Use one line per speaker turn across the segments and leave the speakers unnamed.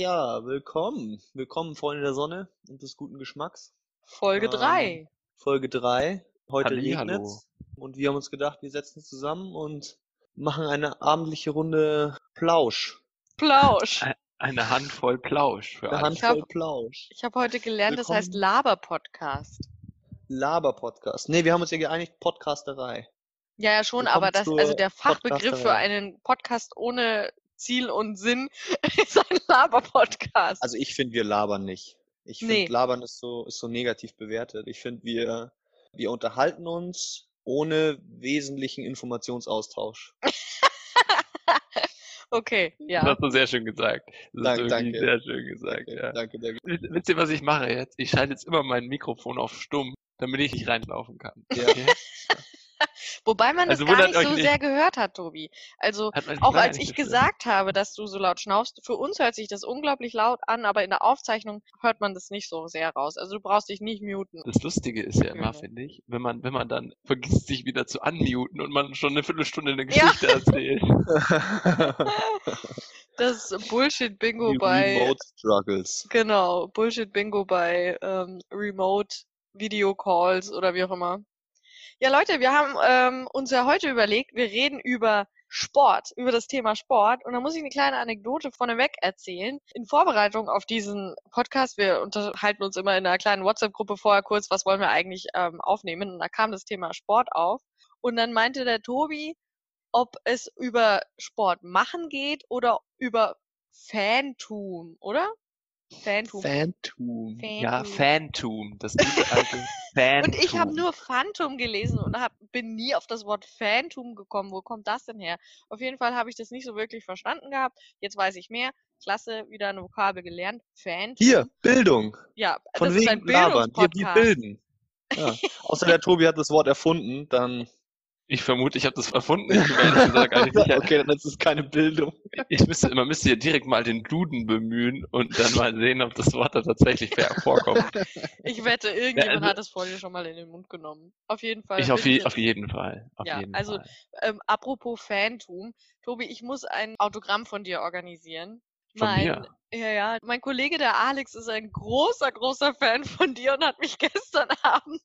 Ja, willkommen. Willkommen, Freunde der Sonne und des guten Geschmacks.
Folge
Ähm,
3.
Folge 3. Heute regnet's. Und wir haben uns gedacht, wir setzen uns zusammen und machen eine abendliche Runde Plausch.
Plausch.
Ein- Eine Handvoll Plausch für
Eine. Handvoll
hab-
Plausch.
Ich habe heute gelernt, das heißt
Willkommen.
Laber-Podcast.
Laber-Podcast. Nee, wir haben uns ja geeinigt, Podcasterei.
Ja, ja, schon,
Willkommen
aber das, also der Fachbegriff für einen Podcast ohne Ziel und Sinn ist ein Laber-Podcast.
Also ich finde, wir labern nicht. Ich finde,
Nee.
labern ist so, ist so negativ bewertet. Ich finde, wir, wir unterhalten uns ohne wesentlichen Informationsaustausch.
okay,
Das
ja.
hast du sehr schön gesagt. Das
Danke,
ist wirklich
danke.
sehr schön gesagt, ja.
Danke, danke.
Wisst wisst ihr, was ich mache jetzt? Ich schalte jetzt immer mein Mikrofon auf stumm, damit ich nicht reinlaufen kann.
Ja.
Okay?
Wobei man
Also
das gar
wundert
nicht so
nicht.
sehr gehört hat, Tobi. Also auch als ich gesagt habe, dass du so laut schnaufst, für uns hört sich das unglaublich laut an, aber in der Aufzeichnung hört man das nicht so sehr raus. Also du brauchst dich nicht muten.
Das Lustige ist ja immer,
Genau.
finde ich, wenn man, wenn man dann vergisst, sich wieder zu unmuten und man schon eine Viertelstunde eine
Ja.
Geschichte erzählt.
Das Bullshit-Bingo bei
Remote Struggles.
Genau, Bullshit-Bingo bei ähm, Remote Video Calls oder wie auch immer. Ja, Leute, wir haben ähm, uns ja heute überlegt, wir reden über Sport, über das Thema Sport. Und da muss ich eine kleine Anekdote vorneweg erzählen. In Vorbereitung auf diesen Podcast, wir unterhalten uns immer in einer kleinen WhatsApp-Gruppe vorher kurz, was wollen wir eigentlich ähm, aufnehmen. Und da kam das Thema Sport auf. Und dann meinte der Tobi, ob es über Sport machen geht oder über Fantum, oder? Fantum.
Phantom. Ja,
Phantom.
Phantom. Das gute alte Phantom.
Und ich habe nur Phantom gelesen und hab, bin nie auf das Wort Phantom gekommen. Wo kommt das denn her? Auf jeden Fall habe ich das nicht so wirklich verstanden gehabt. Jetzt weiß ich mehr. Klasse, wieder eine Vokabel gelernt. Phantom.
Hier, Bildung.
Ja,
Von
das ist ein
wegen labern. Wir, wir
Bildungspodcast.
bilden. Ja. Außer der Tobi hat das Wort erfunden, dann.
Ich vermute, ich habe das erfunden. Ich bin mir gesagt gar nicht sicher.
okay, dann ist es keine Bildung.
Ich müsste, man müsste hier direkt mal den Duden bemühen und dann mal sehen, ob das Wort da tatsächlich fair vorkommt.
Ich wette, irgendjemand
also-
hat es vorher schon mal in den Mund genommen. Auf jeden Fall.
Ich auf, je, auf jeden Fall. Auf
Ja,
jeden
also
Fall.
ähm, apropos Phantom. Tobi, ich muss ein Autogramm von dir organisieren.
Von
mein,
mir?
Ja, ja. Mein Kollege, der Alex, ist ein großer, großer Fan von dir und hat mich gestern Abend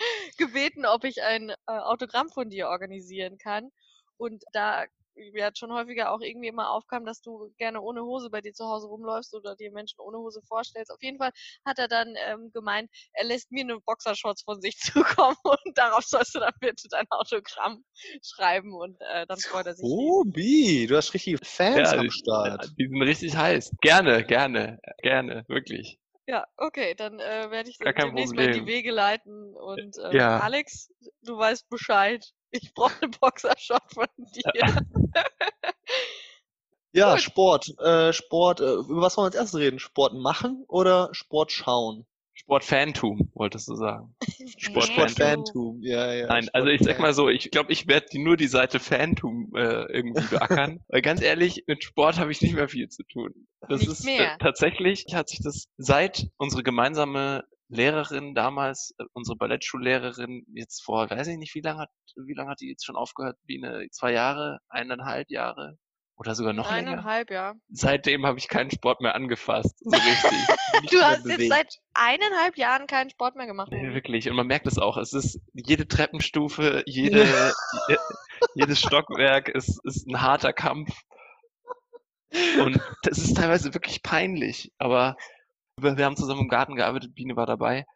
gebeten, ob ich ein äh, Autogramm von dir organisieren kann. Und da mir hat schon häufiger auch irgendwie immer aufkam, dass du gerne ohne Hose bei dir zu Hause rumläufst oder dir Menschen ohne Hose vorstellst. Auf jeden Fall hat er dann ähm, gemeint, er lässt mir eine Boxershorts von sich zukommen und darauf sollst du dann bitte dein Autogramm schreiben und äh, dann freut er sich.
Tobi, du hast richtige Fans am
die-
Start.
Die sind richtig heiß. Gerne, gerne, gerne, wirklich.
Ja, okay, dann äh, werde ich
kein
demnächst mal in die
Problem.
Wege leiten und ähm,
Ja.
Alex, du weißt Bescheid. Ich brauche eine Boxershot von dir.
Ja. Sport. Äh, Sport, äh, über was wollen wir als erstes reden? Sport machen oder Sport schauen?
Sport-Phantom, wolltest du sagen. Sport-
Sport
Phantom.
Phantom, ja, ja.
Nein, also ich sag mal so, ich glaube, ich werde nur die Seite Phantom äh, irgendwie beackern. Weil ganz ehrlich, mit Sport habe ich nicht mehr viel zu tun. Das
Nicht
ist
mehr.
Äh, tatsächlich hat sich das seit unsere gemeinsame Lehrerin damals, äh, unsere Ballettschullehrerin, jetzt vor, weiß ich nicht, wie lange hat, wie lange hat die jetzt schon aufgehört? Wie eine, zwei Jahre, eineinhalb Jahre oder sogar noch länger?
Eineinhalb, ja.
Seitdem habe ich keinen Sport mehr angefasst, so richtig.
Du hast jetzt
bewegt.
seit eineinhalb Jahren keinen Sport mehr gemacht.
Nee, wirklich. Und man merkt es auch. Es ist jede Treppenstufe, jede, je, jedes Stockwerk ist, ist ein harter Kampf. Und das ist teilweise wirklich peinlich. Aber wir wir haben zusammen im Garten gearbeitet, Biene war dabei.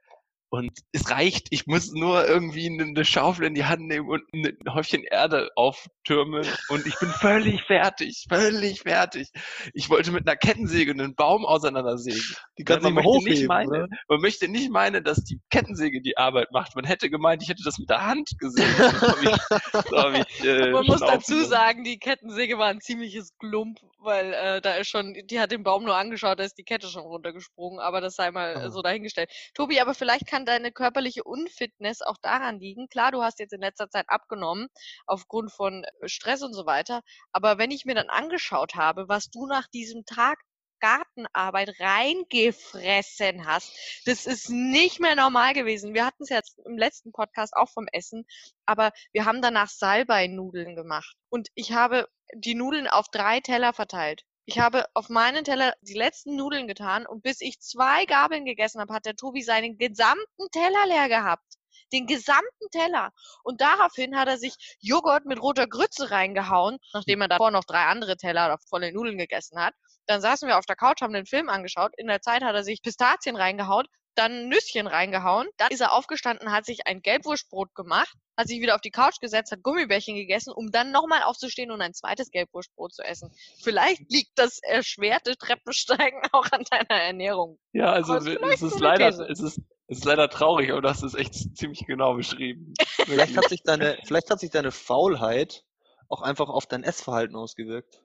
Und es reicht. Ich muss nur irgendwie eine, eine Schaufel in die Hand nehmen und ein Häufchen Erde auftürmen. Und ich bin völlig fertig. Völlig fertig. Ich wollte mit einer Kettensäge einen Baum auseinandersägen.
Die kannst du
man, möchte nicht meinen,
oder?
man möchte nicht meinen, dass die Kettensäge die Arbeit macht. Man hätte gemeint, ich hätte das mit der Hand gesehen. Ich, ich, äh,
Man muss dazu sagen, die Kettensäge war ein ziemliches Glump, weil äh, da ist schon, die hat den Baum nur angeschaut, da ist die Kette schon runtergesprungen, aber das sei mal
Ah.
so dahingestellt. Tobi, aber vielleicht kann deine körperliche Unfitness auch daran liegen. Klar, du hast jetzt in letzter Zeit abgenommen, aufgrund von äh, Stress und so weiter, aber wenn ich mir dann angeschaut habe, was du nach diesem Tag Gartenarbeit reingefressen hast. Das ist nicht mehr normal gewesen. Wir hatten es jetzt im letzten Podcast auch vom Essen, aber wir haben danach Salbei-Nudeln gemacht. Und ich habe die Nudeln auf drei Teller verteilt. Ich habe auf meinen Teller die letzten Nudeln getan und bis ich zwei Gabeln gegessen habe, hat der Tobi seinen gesamten Teller leer gehabt. Den gesamten Teller. Und daraufhin hat er sich Joghurt mit roter Grütze reingehauen, nachdem er davor noch drei andere Teller volle Nudeln gegessen hat. Dann saßen wir auf der Couch, haben den Film angeschaut. In der Zeit hat er sich Pistazien reingehauen, dann ein Nüsschen reingehauen. Dann ist er aufgestanden, hat sich ein Gelbwurstbrot gemacht, hat sich wieder auf die Couch gesetzt, hat Gummibärchen gegessen, um dann nochmal aufzustehen und ein zweites Gelbwurstbrot zu essen. Vielleicht liegt das erschwerte Treppensteigen auch an deiner Ernährung.
Ja, also
ist
es
vielleicht
ist leider, es ist, es ist leider traurig, aber das ist echt ziemlich genau beschrieben.
Vielleicht hat sich deine, vielleicht hat sich deine Faulheit auch einfach auf dein Essverhalten ausgewirkt.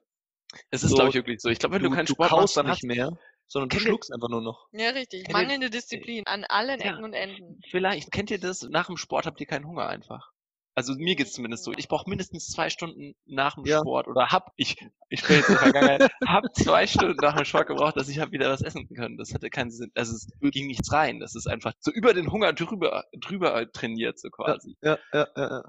Es ist,
So,
glaube ich, wirklich so. Ich glaube, wenn du, keinen Sport machst,
kaust
dann
nicht
hast
mehr, sondern du
ihr-
schluckst einfach nur noch.
Ja, richtig.
Kennt ihr-
Mangelnde Disziplin an allen
Ja.
Ecken und Enden.
Vielleicht kennt ihr das, nach dem Sport habt ihr keinen Hunger einfach. Also mir geht's zumindest so. Ich brauche mindestens zwei Stunden nach dem
Ja.
Sport oder hab, ich, ich spreche jetzt in der Vergangenheit, hab zwei Stunden nach dem Sport gebraucht, dass ich hab wieder was essen können. Das hatte keinen Sinn. Also es ging nichts rein. Das ist einfach so über den Hunger drüber, drüber trainiert, so quasi.
Ja, ja, ja, ja.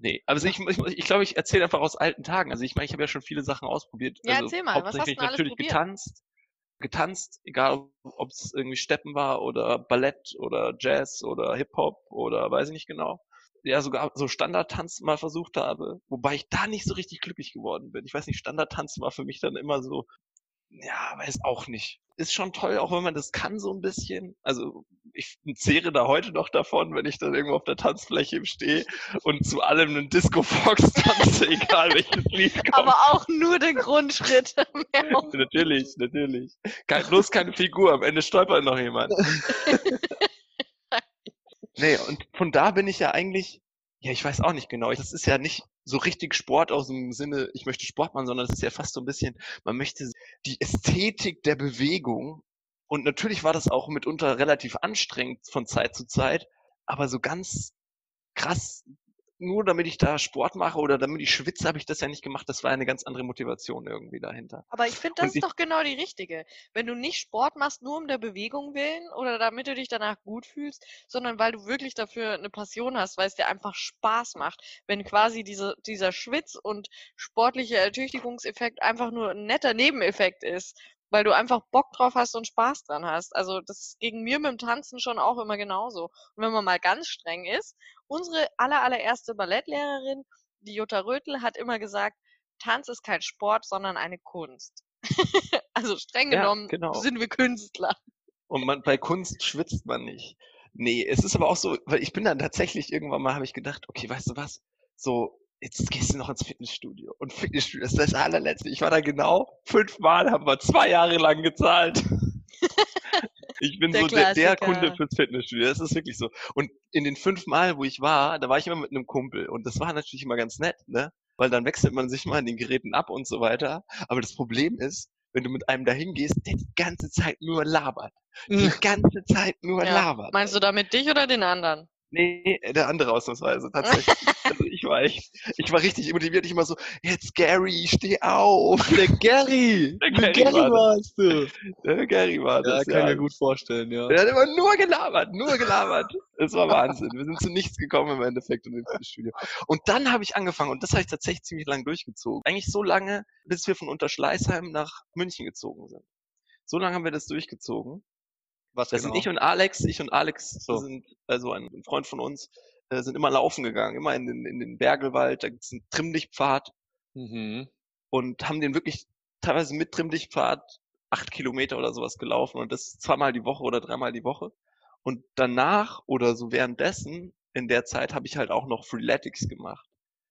Nee, also ich, ich, ich glaube, ich erzähle einfach aus alten Tagen. Also ich meine, ich habe ja schon viele Sachen ausprobiert.
Ja,
also
erzähl mal, was hast du alles
natürlich
probiert?
getanzt. Getanzt, egal ob es irgendwie Steppen war oder Ballett oder Jazz oder Hip-Hop oder weiß ich nicht genau. Ja, sogar so Standardtanz mal versucht habe, wobei ich da nicht so richtig glücklich geworden bin. Ich weiß nicht, Standardtanz war für mich dann immer so, ja, weiß auch nicht. Ist schon toll, auch wenn man das kann so ein bisschen. Also ich zehre da heute noch davon, wenn ich dann irgendwo auf der Tanzfläche stehe und zu allem einen Disco Fox tanze, egal welches Lied kommt.
Aber auch nur den Grundschritt.
Natürlich, natürlich. Kein, bloß keine Figur, am Ende stolpert noch jemand. nee, und von da bin ich ja eigentlich, ja, ich weiß auch nicht genau. Das ist ja nicht so richtig Sport aus dem Sinne, ich möchte Sport machen, sondern es ist ja fast so ein bisschen, man möchte die Ästhetik der Bewegung. Und natürlich war das auch mitunter relativ anstrengend von Zeit zu Zeit, aber so ganz krass, nur damit ich da Sport mache oder damit ich schwitze, habe ich das ja nicht gemacht. Das war eine ganz andere Motivation irgendwie dahinter.
Aber ich finde, das
Und
ist doch genau die richtige. Wenn du nicht Sport machst, nur um der Bewegung willen oder damit du dich danach gut fühlst, sondern weil du wirklich dafür eine Passion hast, weil es dir einfach Spaß macht. Wenn quasi diese, dieser Schwitz- und sportliche Ertüchtigungseffekt einfach nur ein netter Nebeneffekt ist, weil du einfach Bock drauf hast und Spaß dran hast. Also das ist gegen mir mit dem Tanzen schon auch immer genauso. Und wenn man mal ganz streng ist, unsere aller, allererste Ballettlehrerin, die Jutta Rötel, hat immer gesagt, Tanz ist kein Sport, sondern eine Kunst. also streng
Ja,
genommen
genau.
sind wir Künstler.
Und man, bei Kunst schwitzt man nicht. Nee, es ist aber auch so, weil ich bin dann tatsächlich irgendwann mal, habe ich gedacht, okay, weißt du was, so, jetzt gehst du noch ins Fitnessstudio. Und Fitnessstudio ist das allerletzte. Ich war da genau fünfmal, haben wir zwei Jahre lang gezahlt. Ich bin
Der
so der, der. Kunde fürs Fitnessstudio. Das ist wirklich so. Und in den fünf Mal, wo ich war, da war ich immer mit einem Kumpel. Und das war natürlich immer ganz nett, ne? Weil dann wechselt man sich mal in den Geräten ab und so weiter. Aber das Problem ist, wenn du mit einem dahin gehst, der die ganze Zeit nur labert. Die ganze Zeit nur
Ja.
labert.
Meinst du damit dich oder den anderen?
Nee, der andere ausnahmsweise, tatsächlich. also ich war echt, ich war richtig motiviert. Ich immer so, jetzt Gary, steh auf.
Der Gary!
Der Gary
Gary
war
warst du!
Der Gary war
Ja,
das.
kann ich mir gut vorstellen, ja.
Der hat immer nur gelabert, nur gelabert. Es war Wahnsinn. Wir sind zu nichts gekommen im Endeffekt in dem Studio. Und dann habe ich angefangen und das habe ich tatsächlich ziemlich lang durchgezogen. Eigentlich so lange, bis wir von Unterschleißheim nach München gezogen sind. So lange haben wir das durchgezogen.
Was
Das
genau?
sind ich und Alex. Ich und Alex
So.
sind, also ein Freund von uns, äh, sind immer laufen gegangen, immer in den, in den Bergelwald. Da gibt's einen Trimmlichtpfad
Mhm.
und haben den wirklich teilweise mit Trimmlichtpfad acht Kilometer oder sowas gelaufen und das zweimal die Woche oder dreimal die Woche. Und danach oder so währenddessen, in der Zeit, habe ich halt auch noch Freeletics gemacht.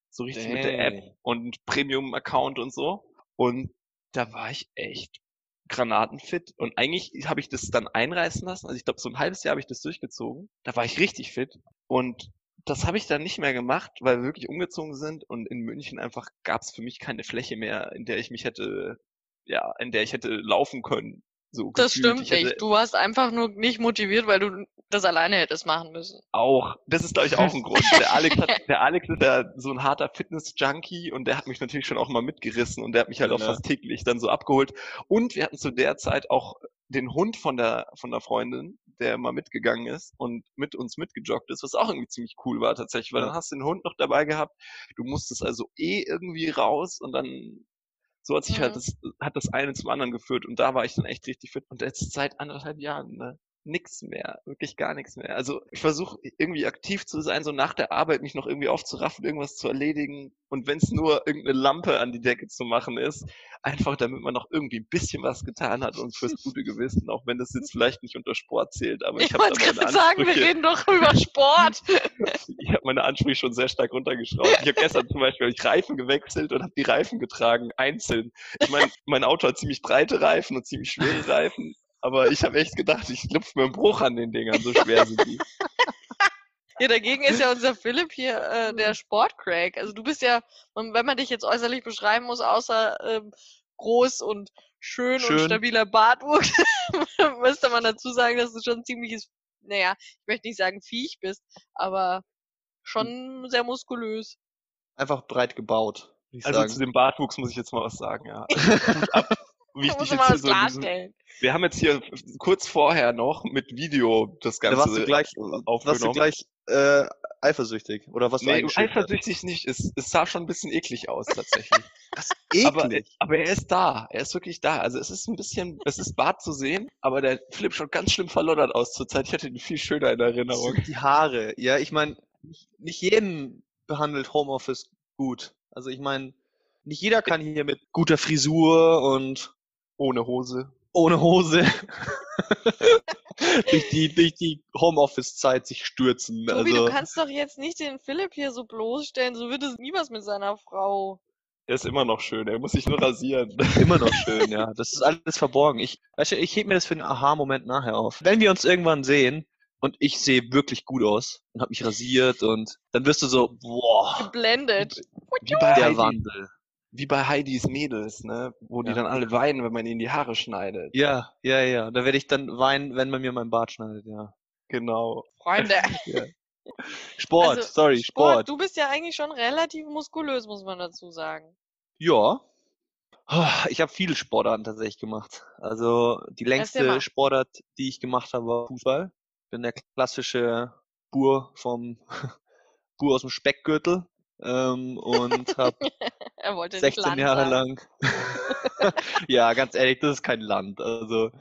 So richtig mit der App
Dang.
und Premium-Account und so. Und da war ich echt granatenfit. Und eigentlich habe ich das dann einreißen lassen. Also ich glaube, so ein halbes Jahr habe ich das durchgezogen. Da war ich richtig fit. Und das habe ich dann nicht mehr gemacht, weil wir wirklich umgezogen sind und in München einfach gab es für mich keine Fläche mehr, in der ich mich hätte, ja, in der ich hätte laufen können. So
Das
gefühlt.
stimmt nicht. Du warst einfach nur nicht motiviert, weil du das alleine hättest machen müssen.
auch, das ist glaube ich auch ein Grund. Der Alex, hat, der Alex ist ja so ein harter Fitness-Junkie und der hat mich natürlich schon auch mal mitgerissen und der hat mich halt auch
Ja.
fast täglich dann so abgeholt. Und wir hatten zu der Zeit auch den Hund von der, von der Freundin, der mal mitgegangen ist und mit uns mitgejoggt ist, was auch irgendwie ziemlich cool war tatsächlich, weil
Ja.
dann hast du den Hund noch dabei gehabt. Du musstest also eh irgendwie raus und dann So hat sich halt
Mhm.
das, hat das eine zum anderen geführt und da war ich dann echt richtig fit. Und jetzt seit anderthalb Jahren, ne? Nix mehr, wirklich gar nichts mehr. Also ich versuche irgendwie aktiv zu sein, so nach der Arbeit mich noch irgendwie aufzuraffen, irgendwas zu erledigen. Und wenn es nur irgendeine Lampe an die Decke zu machen ist, einfach damit man noch irgendwie ein bisschen was getan hat und fürs gute Gewissen, auch wenn das jetzt vielleicht nicht unter Sport zählt, aber ich,
Ich
habe
gerade sagen, wir reden doch über Sport.
ich habe meine Ansprüche schon sehr stark runtergeschraubt. Ich habe gestern zum Beispiel ich Reifen gewechselt und habe die Reifen getragen, einzeln. Ich meine, mein Auto hat ziemlich breite Reifen und ziemlich schwere Reifen, aber ich habe echt gedacht, ich lupf mir einen Bruch an den Dingern, so schwer sind die.
Ja, dagegen ist ja unser Philipp hier äh, der Sportcrack. Also du bist ja, und wenn man dich jetzt äußerlich beschreiben muss, außer ähm, groß und schön, und
Schön.
stabiler Bartwuchs, müsste man dazu sagen, dass du schon ein ziemliches, naja, ich möchte nicht sagen Viech bist, aber schon sehr muskulös.
Einfach breit gebaut,
Also zu
sagen.
dem Bartwuchs muss ich jetzt mal was sagen, ja. Also, ab,
man
jetzt hier so diesem, wir haben jetzt hier kurz vorher noch mit Video das
Da
Ganze
warst du gleich, warst du
aufgenommen.
gleich äh, eifersüchtig oder was du
Nee, eifersüchtig nicht. Es, es sah schon ein bisschen eklig aus, tatsächlich.
Das ist
aber,
eklig.
aber er ist da. Er ist wirklich da. Also es ist ein bisschen, es ist Bart zu sehen, aber der Philipp schaut ganz schlimm verloddert aus zurzeit. Ich hatte ihn viel schöner in Erinnerung.
die Haare. Ja, ich meine, nicht, nicht jeden behandelt Homeoffice gut. Also ich meine, nicht jeder kann hier mit guter Frisur und
Ohne Hose.
ohne Hose durch die, durch die Homeoffice-Zeit sich stürzen.
Tobi,
also,
du kannst doch jetzt nicht den Philipp hier so bloßstellen, so wird es nie was mit seiner Frau.
Er ist immer noch schön. Er muss sich nur rasieren.
immer noch schön, ja. Das ist alles verborgen. Ich, weißt du, ich heb mir das für einen Aha-Moment nachher auf. Wenn wir uns irgendwann sehen und ich sehe wirklich gut aus und habe mich rasiert und dann wirst du so, boah,
Geblendet.
Wie bei,
der Wandel.
Wie bei Heidis Mädels, ne? Wo die
Ja.
dann alle weinen, wenn man ihnen die Haare schneidet.
Ja, ja, ja. Da werde ich dann weinen, wenn man mir meinen Bart schneidet, ja.
Genau.
Freunde.
Sport,
Also,
sorry, Sport.
Du bist ja eigentlich schon relativ muskulös, muss man dazu sagen.
Ja. Ich habe viele Sportarten tatsächlich gemacht. Also die längste. Sportart, die ich gemacht habe, war Fußball. Bin der klassische Bur vom Bur aus dem Speckgürtel ähm, und habe
Er wollte nicht
16
Land
Jahre
sagen.
lang. ja, ganz ehrlich, das ist kein Land. Also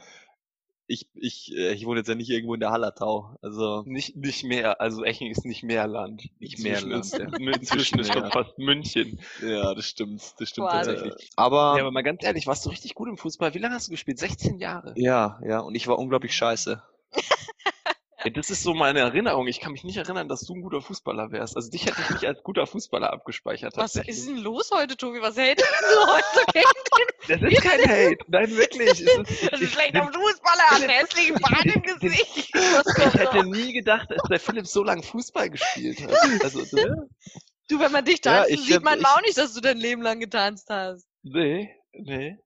ich, ich, äh, ich wohne jetzt ja nicht irgendwo in der Hallertau. Also
Nicht, nicht mehr, also Eching ist nicht mehr Land.
Nicht mehr
Inzwischen
Land,
Ist,
ja.
Inzwischen ist schon fast München.
ja, das stimmt, das stimmt
Quasi.
tatsächlich. Aber
Ja, aber mal ganz ehrlich, warst du richtig gut im Fußball? Wie lange hast du gespielt? 16 Jahre.
ja, ja, und ich war unglaublich scheiße.
Ja, das ist so meine Erinnerung. Ich kann mich nicht erinnern, dass du ein guter Fußballer wärst. Also dich hätte ich nicht als guter Fußballer abgespeichert.
Was ist denn los heute, Tobi? Was hält denn du heute gegen
Das ist kein Hate. Nein, wirklich. Es ist,
den
ich, ich,
schlechten Fußballer, einen hässlichen Bart im Gesicht?
Ich hätte nie gedacht, dass der Philipp so lange Fußball gespielt hat. Also, das,
Du, wenn man dich
Ja,
tanzen
ich
sieht, man
ich-
auch nicht, dass du dein Leben lang getanzt hast.
nee, nee.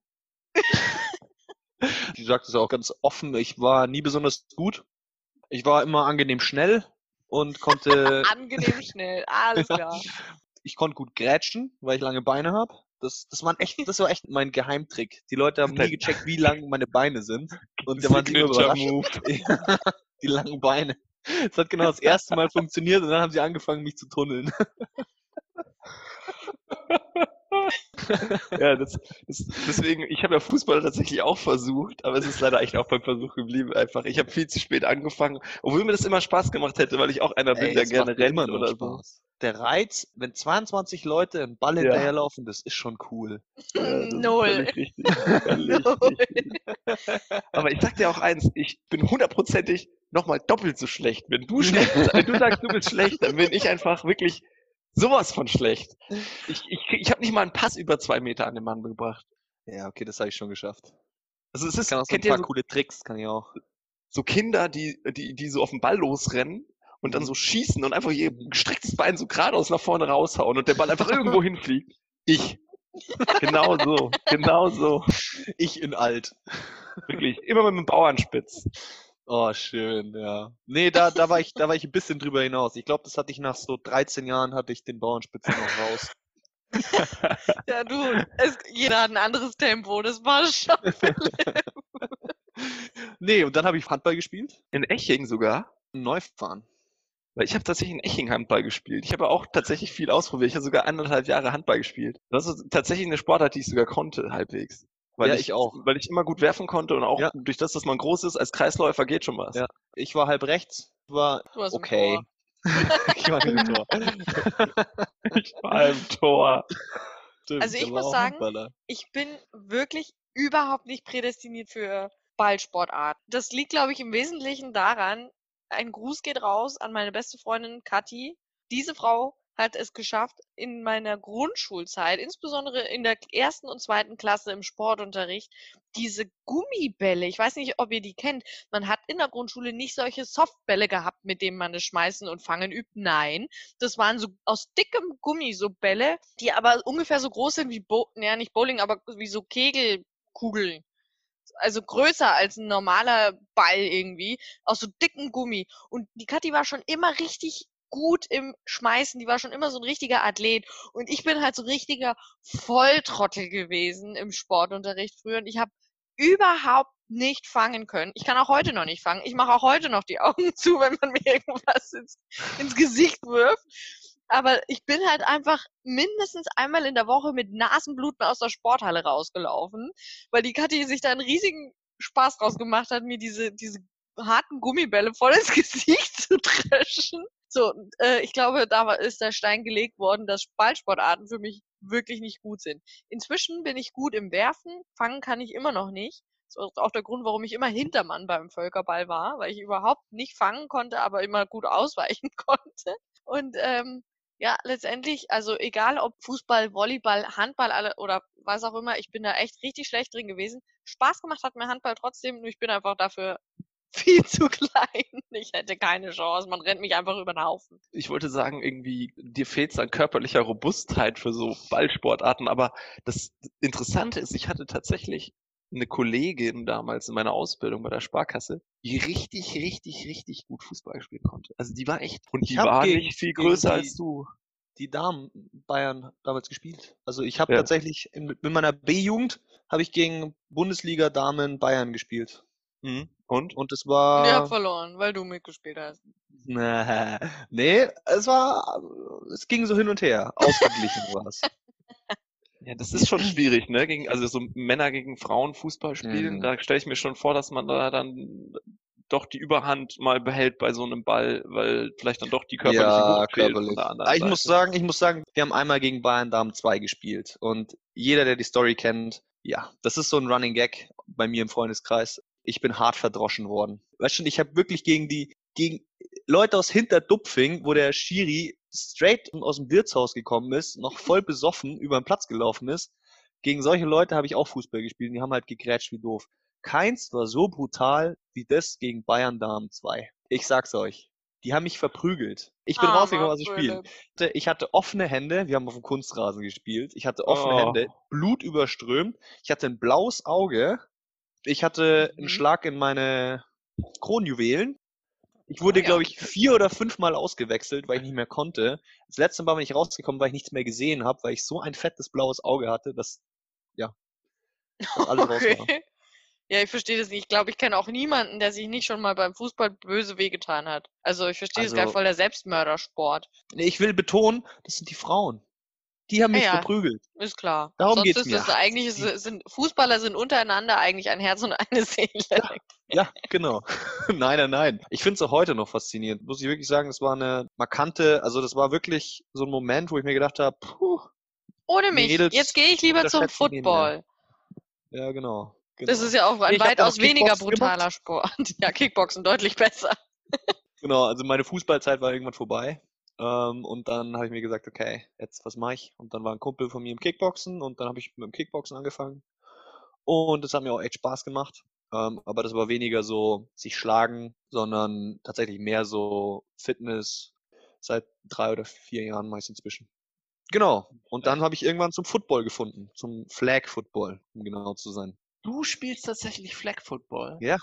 Die sagt es auch ganz offen, ich war nie besonders gut. Ich war immer angenehm schnell und konnte,
Angenehm schnell, alles klar.
ich konnte gut grätschen, weil ich lange Beine habe. Das, das, waren echt, das war echt mein Geheimtrick. Die Leute haben nie gecheckt, wie lang meine Beine sind. Und der waren immer überrascht. Die langen Beine. Das hat genau das erste Mal funktioniert und dann haben sie angefangen, mich zu tunneln.
Ja, das, das, deswegen, ich habe ja Fußball tatsächlich auch versucht, aber es ist leider echt auch beim Versuch geblieben einfach. Ich habe viel zu spät angefangen, obwohl mir das immer Spaß gemacht hätte, weil ich auch einer bin,
Ey,
der gerne rennt oder so.
Der Reiz, wenn 22 Leute einen Ball
Ja.
hinterherlaufen, das ist schon cool.
Ja,
Null.
richtig.
Null.
Aber ich sag dir auch eins, ich bin hundertprozentig nochmal doppelt so schlecht. Wenn du schlecht bist, wenn du sagst, du bist schlecht, dann bin ich einfach wirklich sowas von schlecht. Ich, ich, ich habe nicht mal einen Pass über zwei Meter an den Mann gebracht.
Ja, okay, das habe ich schon geschafft.
Also es
Ich
ist,
kann auch so ein paar
so,
coole Tricks, kann ich auch.
so Kinder, die, die, die so auf den Ball losrennen und dann so schießen und einfach ihr gestrecktes Bein so geradeaus nach vorne raushauen und der Ball einfach irgendwo hinfliegt? Ich. Genau so, genau so.
Ich in alt.
Wirklich. Immer mit dem Bauernspitz.
Oh, schön, ja. Nee, da, da war ich, da war ich ein bisschen drüber hinaus. Ich glaube, das hatte ich nach so 13 Jahren hatte ich den Bauernspitze noch raus.
Ja, du, es, jeder hat ein anderes Tempo, das war schon.
Nee, und dann habe ich Handball gespielt.
In Eching sogar.
Neufahren.
Weil ich habe tatsächlich in Eching Handball gespielt. Ich habe auch tatsächlich viel ausprobiert. Ich habe sogar anderthalb Jahre Handball gespielt. Das ist tatsächlich eine Sportart, die ich sogar konnte, halbwegs. Weil
Ja,
ich,
ich auch.
Weil ich immer gut werfen konnte und auch
Ja.
durch das, dass man groß ist, als Kreisläufer geht schon was.
Ja. Ich war halb rechts, war
Du hast im
okay.
Tor.
ich war im Tor.
Ich war im Tor.
Stimmt,
Also ich muss sagen. Ich bin wirklich überhaupt nicht prädestiniert für Ballsportart. Das liegt, glaube ich, im Wesentlichen daran, ein Gruß geht raus an meine beste Freundin Kathi. Diese Frau hat es geschafft, in meiner Grundschulzeit, insbesondere in der ersten und zweiten Klasse im Sportunterricht, diese Gummibälle, ich weiß nicht, ob ihr die kennt, man hat in der Grundschule nicht solche Softbälle gehabt, mit denen man das Schmeißen und Fangen übt. Nein, das waren so aus dickem Gummi so Bälle, die aber ungefähr so groß sind wie, Bo naja, nicht Bowling, aber wie so Kegelkugeln. Also größer als ein normaler Ball irgendwie, aus so dicken Gummi. Und die Kathi war schon immer richtig gut im Schmeißen, die war schon immer so ein richtiger Athlet. Und ich bin halt so ein richtiger Volltrottel gewesen im Sportunterricht früher. Und ich habe überhaupt nicht fangen können. Ich kann auch heute noch nicht fangen. Ich mache auch heute noch die Augen zu, wenn man mir irgendwas ins, ins Gesicht wirft. Aber ich bin halt einfach mindestens einmal in der Woche mit Nasenbluten aus der Sporthalle rausgelaufen, weil die Kathi sich da einen riesigen Spaß draus gemacht hat, mir diese, diese harten Gummibälle voll ins Gesicht zu dreschen. So, äh, ich glaube, da ist der Stein gelegt worden, dass Ballsportarten für mich wirklich nicht gut sind. Inzwischen bin ich gut im Werfen, fangen kann ich immer noch nicht. Das ist auch der Grund, warum ich immer Hintermann beim Völkerball war, weil ich überhaupt nicht fangen konnte, aber immer gut ausweichen konnte. Und ähm, ja, letztendlich, also egal ob Fußball, Volleyball, Handball oder was auch immer, ich bin da echt richtig schlecht drin gewesen. Spaß gemacht hat mir Handball trotzdem, nur ich bin einfach dafür viel zu klein. Ich hätte keine Chance. Man rennt mich einfach über den Haufen.
Ich wollte sagen, irgendwie, dir fehlt es an körperlicher Robustheit für so Ballsportarten, aber das Interessante ist, ich hatte tatsächlich eine Kollegin damals in meiner Ausbildung bei der Sparkasse, die richtig, richtig, richtig gut Fußball spielen konnte. Also die war echt, und
Ich
die war
gegen-
nicht viel größer
die-
als du.
die Damen Bayern damals gespielt. Also ich habe
Ja.
tatsächlich in, mit meiner B-Jugend habe ich gegen Bundesliga Damen Bayern gespielt.
Mhm. Und?
Und es
Und ihr habt
war
verloren, weil du mitgespielt hast.
nee, es war es ging so hin und her. Ausgeglichen war es.
Ja, das ist schon schwierig, ne? Gegen, also so Männer gegen Frauen Fußball spielen,
Mhm.
da stelle ich mir schon vor, dass man da dann doch die Überhand mal behält bei so einem Ball, weil vielleicht dann doch die körperliche
Ja,
Wucht fehlt
körperlich.
anderen
Aber ich
Seite.
muss sagen, ich muss sagen, wir haben einmal gegen Bayern Damen 2 gespielt und jeder, der die Story kennt, ja, das ist so ein Running Gag bei mir im Freundeskreis. Ich bin hart verdroschen worden. Weißt du, ich habe wirklich gegen die gegen Leute aus Hinterdupfing, wo der Schiri straight aus dem Wirtshaus gekommen ist, noch voll besoffen über den Platz gelaufen ist. Gegen solche Leute habe ich auch Fußball gespielt und die haben halt gegrätscht wie doof. Keins war so brutal wie das gegen Bayern Damen 2. Ich sag's euch. Die haben mich verprügelt. Ich bin
Armer
rausgekommen aus dem Spiel. Ich hatte offene Hände, wir haben auf dem Kunstrasen gespielt. Ich hatte offene
Oh.
Hände, Blut überströmt. Ich hatte ein blaues Auge. Ich hatte einen
Mhm.
Schlag in meine Kronjuwelen. Ich wurde,
Ah, ja.
glaube ich, vier oder fünfmal ausgewechselt, weil ich nicht mehr konnte. Das letzte Mal bin ich rausgekommen, weil ich nichts mehr gesehen habe, weil ich so ein fettes blaues Auge hatte, dass, ja, dass alles raus war.
Okay. Ja, ich verstehe das nicht. Ich glaube, ich kenne auch niemanden, der sich nicht schon mal beim Fußball böse wehgetan hat. Also ich verstehe das
Also-
gar voll der Selbstmördersport.
Nee, ich will betonen, das sind die Frauen. Die haben mich
Ja, ja.
verprügelt.
Ist klar.
Darum
Sonst
geht's
ist
mir.
es eigentlich sind Fußballer sind untereinander eigentlich ein Herz und eine Seele.
Ja, genau. nein, nein, nein. Ich finde es auch heute noch faszinierend. Muss ich wirklich sagen, das war eine markante, also das war wirklich so ein Moment, wo ich mir gedacht habe, puh,
Ohne mich.
Mädels
Jetzt gehe ich lieber zum
ja.
Football.
ja, genau. genau.
Das ist ja auch ein
Ich ja
weitaus weniger
Kickboxen gemacht.
brutaler Sport. Ja, Kickboxen deutlich besser.
Genau, also meine Fußballzeit war irgendwann vorbei. Ähm, und dann habe ich mir gesagt, okay, jetzt was mache ich? Und dann war ein Kumpel von mir im Kickboxen und dann habe ich mit dem Kickboxen angefangen. Und das hat mir auch echt Spaß gemacht. Ähm, aber das war weniger so sich schlagen, sondern tatsächlich mehr so Fitness. Seit drei oder vier Jahren meist inzwischen. Genau. Und dann habe ich irgendwann zum Football gefunden, zum Flag Football, um genau zu sein.
Du spielst tatsächlich Flag Football?
Ja,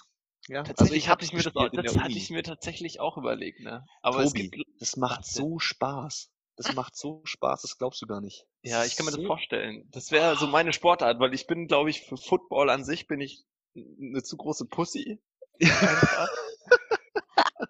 Ja,
Tatsächlich
also
ich mir das, das hatte ich mir tatsächlich auch überlegt, ne? Aber es
Tobi,
gibt,
das macht
Wahnsinn.
so Spaß. Das macht so Spaß, das glaubst du gar nicht.
ja, ich kann mir das
So-
vorstellen. Das wäre so meine Sportart, weil ich bin, glaube ich, für Football an sich bin ich eine zu große Pussy.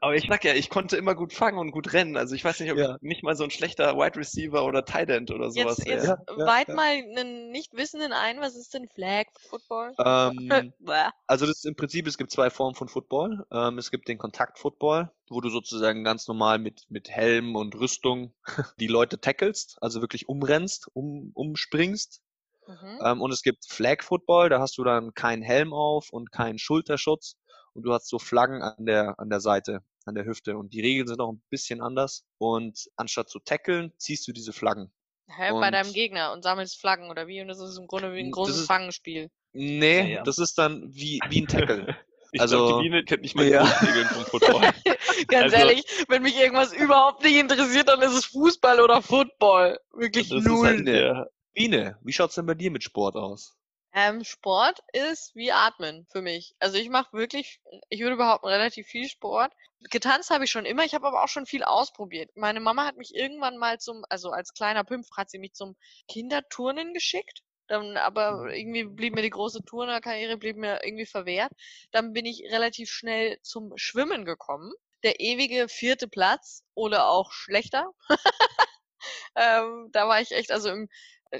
Aber ich sag ja, ich konnte immer gut fangen und gut rennen. Also ich weiß nicht, ob
Ja.
ich nicht mal so ein schlechter Wide Receiver oder Tight End oder sowas
Jetzt,
wäre.
jetzt
Ja, ja,
weit
ja.
mal einen Nichtwissenden ein, was ist denn Flag Football?
Ähm, also das ist im Prinzip, es gibt zwei Formen von Football. Ähm, es gibt den Kontakt-Football, wo du sozusagen ganz normal mit, mit Helm und Rüstung die Leute tackelst, also wirklich umrennst, um, umspringst.
Mhm.
Ähm, und es gibt Flag Football, da hast du dann keinen Helm auf und keinen Schulterschutz und du hast so Flaggen an der, an der Seite, an der Hüfte. Und die Regeln sind auch ein bisschen anders. Und anstatt zu tackeln, ziehst du diese Flaggen.
Hä, bei deinem
und-
Gegner und sammelst Flaggen oder wie? Und das ist im Grunde wie ein großes
ist-
Fangenspiel.
Nee,
Ja, ja.
das ist dann wie, wie ein Tackle.
Ich
Also-
glaube, die Biene kennt nicht mal die
Ja.
Grundregeln vom Football.
Ganz
Also-
ehrlich, wenn mich irgendwas überhaupt nicht interessiert, dann ist es Fußball oder Football. Wirklich
ist
null.
halt der,
Biene, wie schaut's denn bei dir mit Sport aus?
Ähm, Sport ist wie Atmen für mich. Also ich mache wirklich, ich würde behaupten, relativ viel Sport. Getanzt habe ich schon immer, ich habe aber auch schon viel ausprobiert. Meine Mama hat mich irgendwann mal zum, also als kleiner Pimpf hat sie mich zum Kinderturnen geschickt. Dann, aber irgendwie blieb mir die große Turnerkarriere blieb mir irgendwie verwehrt. Dann bin ich relativ schnell zum Schwimmen gekommen. Der ewige vierte Platz oder auch schlechter. ähm, da war ich echt, also im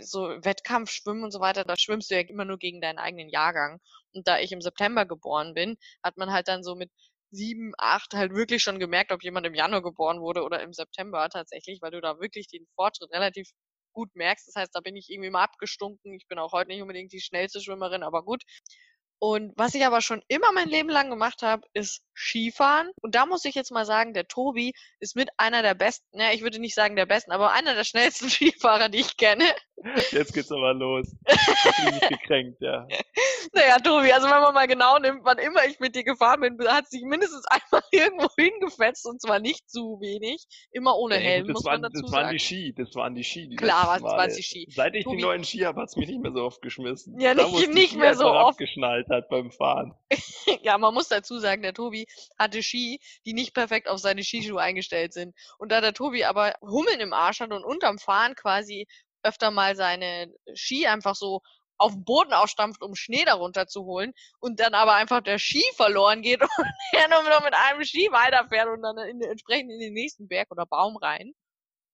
so Wettkampf, Schwimmen und so weiter, da schwimmst du ja immer nur gegen deinen eigenen Jahrgang. Und da ich im September geboren bin, hat man halt dann so mit sieben, acht halt wirklich schon gemerkt, ob jemand im Januar geboren wurde oder im September tatsächlich, weil du da wirklich den Fortschritt relativ gut merkst. Das heißt, da bin ich irgendwie mal abgestunken. Ich bin auch heute nicht unbedingt die schnellste Schwimmerin, aber gut. Und was ich aber schon immer mein Leben lang gemacht habe, ist Skifahren. Und da muss ich jetzt mal sagen, der Tobi ist mit einer der besten, naja, ich würde nicht sagen der besten, aber einer der schnellsten Skifahrer, die ich kenne.
jetzt geht's aber los. Ich bin nicht gekränkt, ja.
Naja, Tobi, also wenn man mal genau nimmt, wann immer ich mit dir gefahren bin, hat sich mindestens einmal irgendwo hingefetzt und zwar nicht zu wenig. Immer ohne
Ja,
Helm, muss
das waren,
man dazu
das waren
sagen.
die Ski, das waren die Ski. Die
Klar,
Male.
die Ski.
Seit ich
Tobi-
die neuen Ski habe, hat's mich nicht mehr so oft geschmissen.
Ja,
Da,
nicht-
die
nicht mehr so oft.
abgeschnallt hat beim Fahren.
ja, man muss dazu sagen, der Tobi hatte Ski, die nicht perfekt auf seine Skischuhe eingestellt sind. Und da der Tobi aber Hummeln im Arsch hat und unterm Fahren quasi öfter mal seine Ski einfach so auf den Boden ausstampft, um Schnee darunter zu holen und dann aber einfach der Ski verloren geht und er nur noch mit einem Ski weiterfährt und dann in, entsprechend in den nächsten Berg oder Baum rein.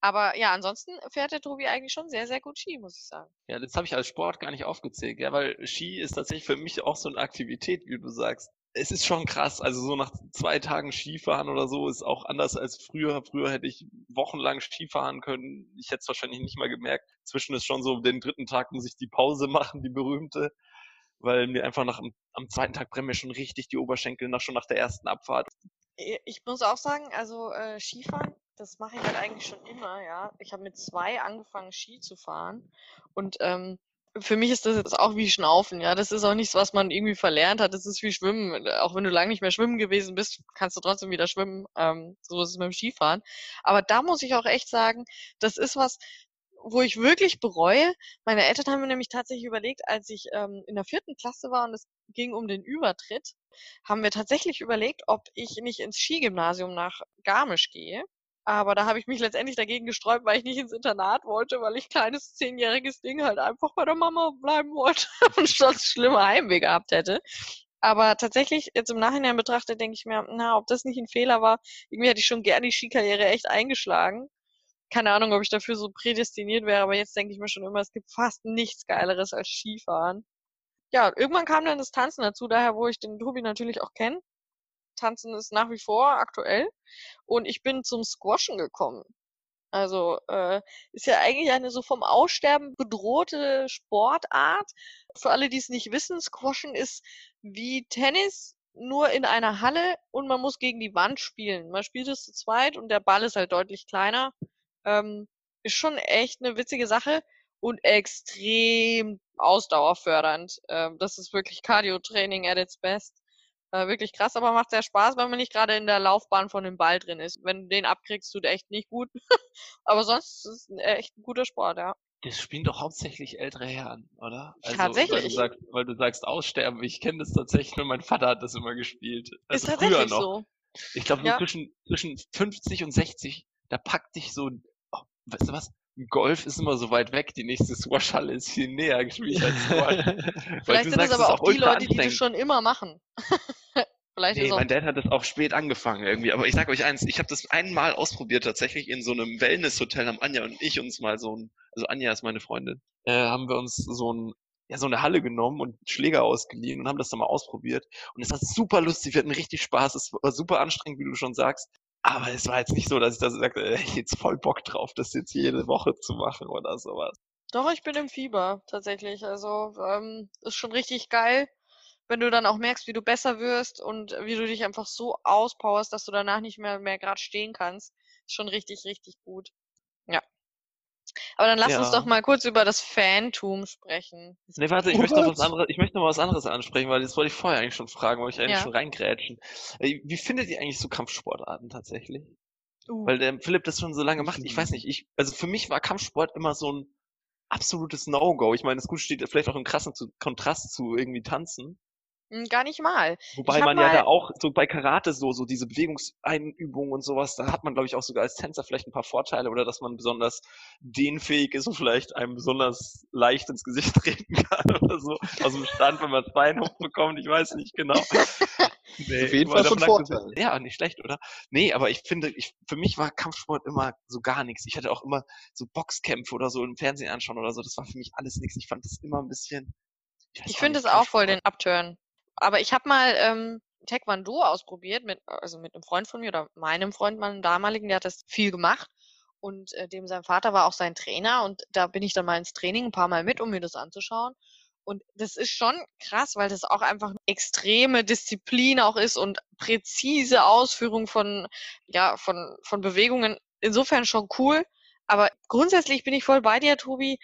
Aber ja, ansonsten fährt der Tobi eigentlich schon sehr, sehr gut Ski, muss ich sagen.
Ja, das habe ich als Sport gar nicht aufgezählt, ja, weil Ski ist tatsächlich für mich auch so eine Aktivität, wie du sagst. Es ist schon krass, also so nach zwei Tagen Skifahren oder so ist auch anders als früher. Früher hätte ich wochenlang Skifahren können. Ich hätte es wahrscheinlich nicht mal gemerkt. Zwischen ist schon so, den dritten Tag muss ich die Pause machen, die berühmte, weil mir einfach nach am, zweiten Tag brennen mir schon richtig die Oberschenkel, nach schon nach der ersten Abfahrt.
Ich muss auch sagen, also äh, Skifahren, das mache ich halt eigentlich schon immer, ja. Ich habe mit zwei angefangen, Ski zu fahren. Und ähm, für mich ist das jetzt auch wie Schnaufen, ja. Das ist auch nichts, was man irgendwie verlernt hat. Das ist wie Schwimmen. Auch wenn du lange nicht mehr schwimmen gewesen bist, kannst du trotzdem wieder schwimmen. Ähm, so ist es mit dem Skifahren. Aber da muss ich auch echt sagen, das ist was, wo ich wirklich bereue. Meine Eltern haben mir nämlich tatsächlich überlegt, als ich ähm, in der vierten Klasse war und es ging um den Übertritt, haben wir tatsächlich überlegt, ob ich nicht ins Skigymnasium nach Garmisch gehe. Aber da habe ich mich letztendlich dagegen gesträubt, weil ich nicht ins Internat wollte, weil ich kleines zehnjähriges Ding halt einfach bei der Mama bleiben wollte und sonst schlimme Heimweh gehabt hätte. Aber tatsächlich, jetzt im Nachhinein betrachtet, denke ich mir, na, ob das nicht ein Fehler war. Irgendwie hätte ich schon gern die Skikarriere echt eingeschlagen. Keine Ahnung, ob ich dafür so prädestiniert wäre, aber jetzt denke ich mir schon immer, es gibt fast nichts Geileres als Skifahren. Ja, irgendwann kam dann das Tanzen dazu, daher, wo ich den Tobi natürlich auch kenne. Tanzen ist nach wie vor aktuell. Und ich bin zum Squashen gekommen. Also äh, ist ja eigentlich eine so vom Aussterben bedrohte Sportart. Für alle, die es nicht wissen, Squashen ist wie Tennis, nur in einer Halle und man muss gegen die Wand spielen. Man spielt es zu zweit und der Ball ist halt deutlich kleiner. Ähm, ist schon echt eine witzige Sache und extrem ausdauerfördernd. Ähm, das ist wirklich Cardio-Training at its best. Äh, wirklich krass, aber macht sehr Spaß, wenn man nicht gerade in der Laufbahn von dem Ball drin ist. Wenn du den abkriegst, tut echt nicht gut. aber sonst ist es echt ein guter Sport, ja.
Das spielen doch hauptsächlich ältere Herren, oder? Weil du,
Tatsächlich.
sagst, weil du sagst Aussterben. Ich kenne das tatsächlich, nur mein Vater hat das immer gespielt.
Ist
Also früher
tatsächlich so.
Ich glaube,
Ja.
zwischen, zwischen 50 und 60, da packt dich so, ein- oh, weißt du was? Golf ist immer so weit weg, die nächste Squash-Halle ist viel näher gespielt als. Weil
Vielleicht sind es
sagst,
aber
ist
auch die Leute, die das
anstrengend.
schon immer machen. Vielleicht
Nee,
auch,
mein Dad hat das auch spät angefangen irgendwie. Aber ich sag euch eins, ich habe das einmal ausprobiert, tatsächlich in so einem Wellness-Hotel haben Anja und ich uns mal so ein, also Anja ist meine Freundin, äh, haben wir uns so ein, ja, so eine Halle genommen und Schläger ausgeliehen und haben das dann mal ausprobiert. Und es war super lustig, wir hatten richtig Spaß, es war super anstrengend, wie du schon sagst. Aber es war jetzt nicht so, dass ich da sagte, äh, jetzt voll Bock drauf, das jetzt jede Woche zu machen oder sowas.
doch, ich bin im Fieber, tatsächlich. Also, ähm, ist schon richtig geil, wenn du dann auch merkst, wie du besser wirst und wie du dich einfach so auspowerst, dass du danach nicht mehr, mehr gerade stehen kannst. Ist schon richtig, richtig gut. Ja. Aber dann lass uns
Ja.
doch mal kurz über das Fantum sprechen.
Nee, warte, ich möchte noch
What?
was anderes, ich möchte noch was anderes ansprechen, weil das wollte ich vorher eigentlich schon fragen, wollte ich eigentlich
Ja.
schon reingrätschen. Äh, Wie findet ihr eigentlich so Kampfsportarten tatsächlich?
Uh,
Weil der Philipp das schon so lange macht. Ich weiß nicht, ich, also für mich war Kampfsport immer so ein absolutes No-Go. Ich meine, das gut steht vielleicht auch im krassen zu, Kontrast zu irgendwie tanzen.
Hm, gar nicht mal.
Wobei man ja da auch so bei Karate so, so diese Bewegungseinübungen und sowas, da hat man, glaube ich, auch sogar als Tänzer vielleicht ein paar Vorteile oder dass man besonders dehnfähig ist und vielleicht einem besonders leicht ins Gesicht treten kann oder so. Aus dem Stand, wenn man das Bein hochbekommt, ich weiß nicht genau. Nee,
Auf jeden Fall schon Vorteil.
Ja, nicht schlecht, oder? Nee, aber ich finde, ich, für mich war Kampfsport immer so gar nichts. Ich hatte auch immer so Boxkämpfe oder so im Fernsehen anschauen oder so. Das war für mich alles nichts. Ich fand das immer ein bisschen.
Ich
auch
finde es auch voll den. Upturn. Aber ich habe mal ähm, Taekwondo ausprobiert, mit, also mit einem Freund von mir oder meinem Freund, meinem damaligen, der hat das viel gemacht. Und äh, dem sein Vater war auch sein Trainer. Und da bin ich dann mal ins Training ein paar Mal mit, um mir das anzuschauen. Und das ist schon krass, weil das auch einfach eine extreme Disziplin auch ist und präzise Ausführung von, ja, von, von Bewegungen. Insofern schon cool. Aber grundsätzlich bin ich voll bei dir, Tobi.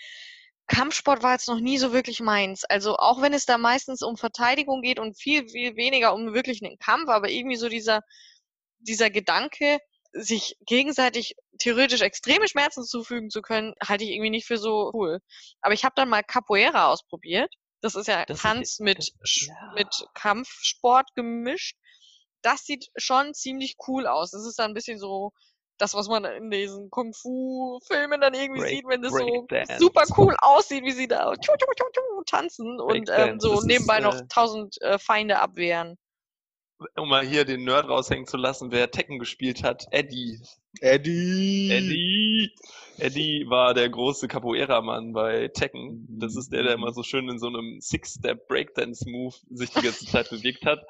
Kampfsport war jetzt noch nie so wirklich meins. Also auch wenn es da meistens um Verteidigung geht und viel, viel weniger um wirklich einen Kampf, aber irgendwie so dieser, dieser Gedanke, sich gegenseitig theoretisch extreme Schmerzen zufügen zu können, halte ich irgendwie nicht für so cool. Aber ich habe dann mal Capoeira ausprobiert. Das ist ja
Das ist
Tanz
ja-
mit,
ja.
mit Kampfsport gemischt. Das sieht schon ziemlich cool aus. Das ist dann ein bisschen so das, was man in diesen Kung-Fu-Filmen dann irgendwie
Break-
sieht, wenn das so super cool aussieht, wie sie da tschu, tschu, tschu, tanzen und ähm, so
das ist,
nebenbei noch
äh,
tausend äh, Feinde abwehren.
Um mal hier den Nerd raushängen zu lassen, wer Tekken gespielt hat, Eddie.
Eddie.
Eddie. Eddie war der große Capoeira-Mann bei Tekken. Das ist der, der immer so schön in so einem Six-Step Breakdance-Move sich die ganze Zeit bewegt hat.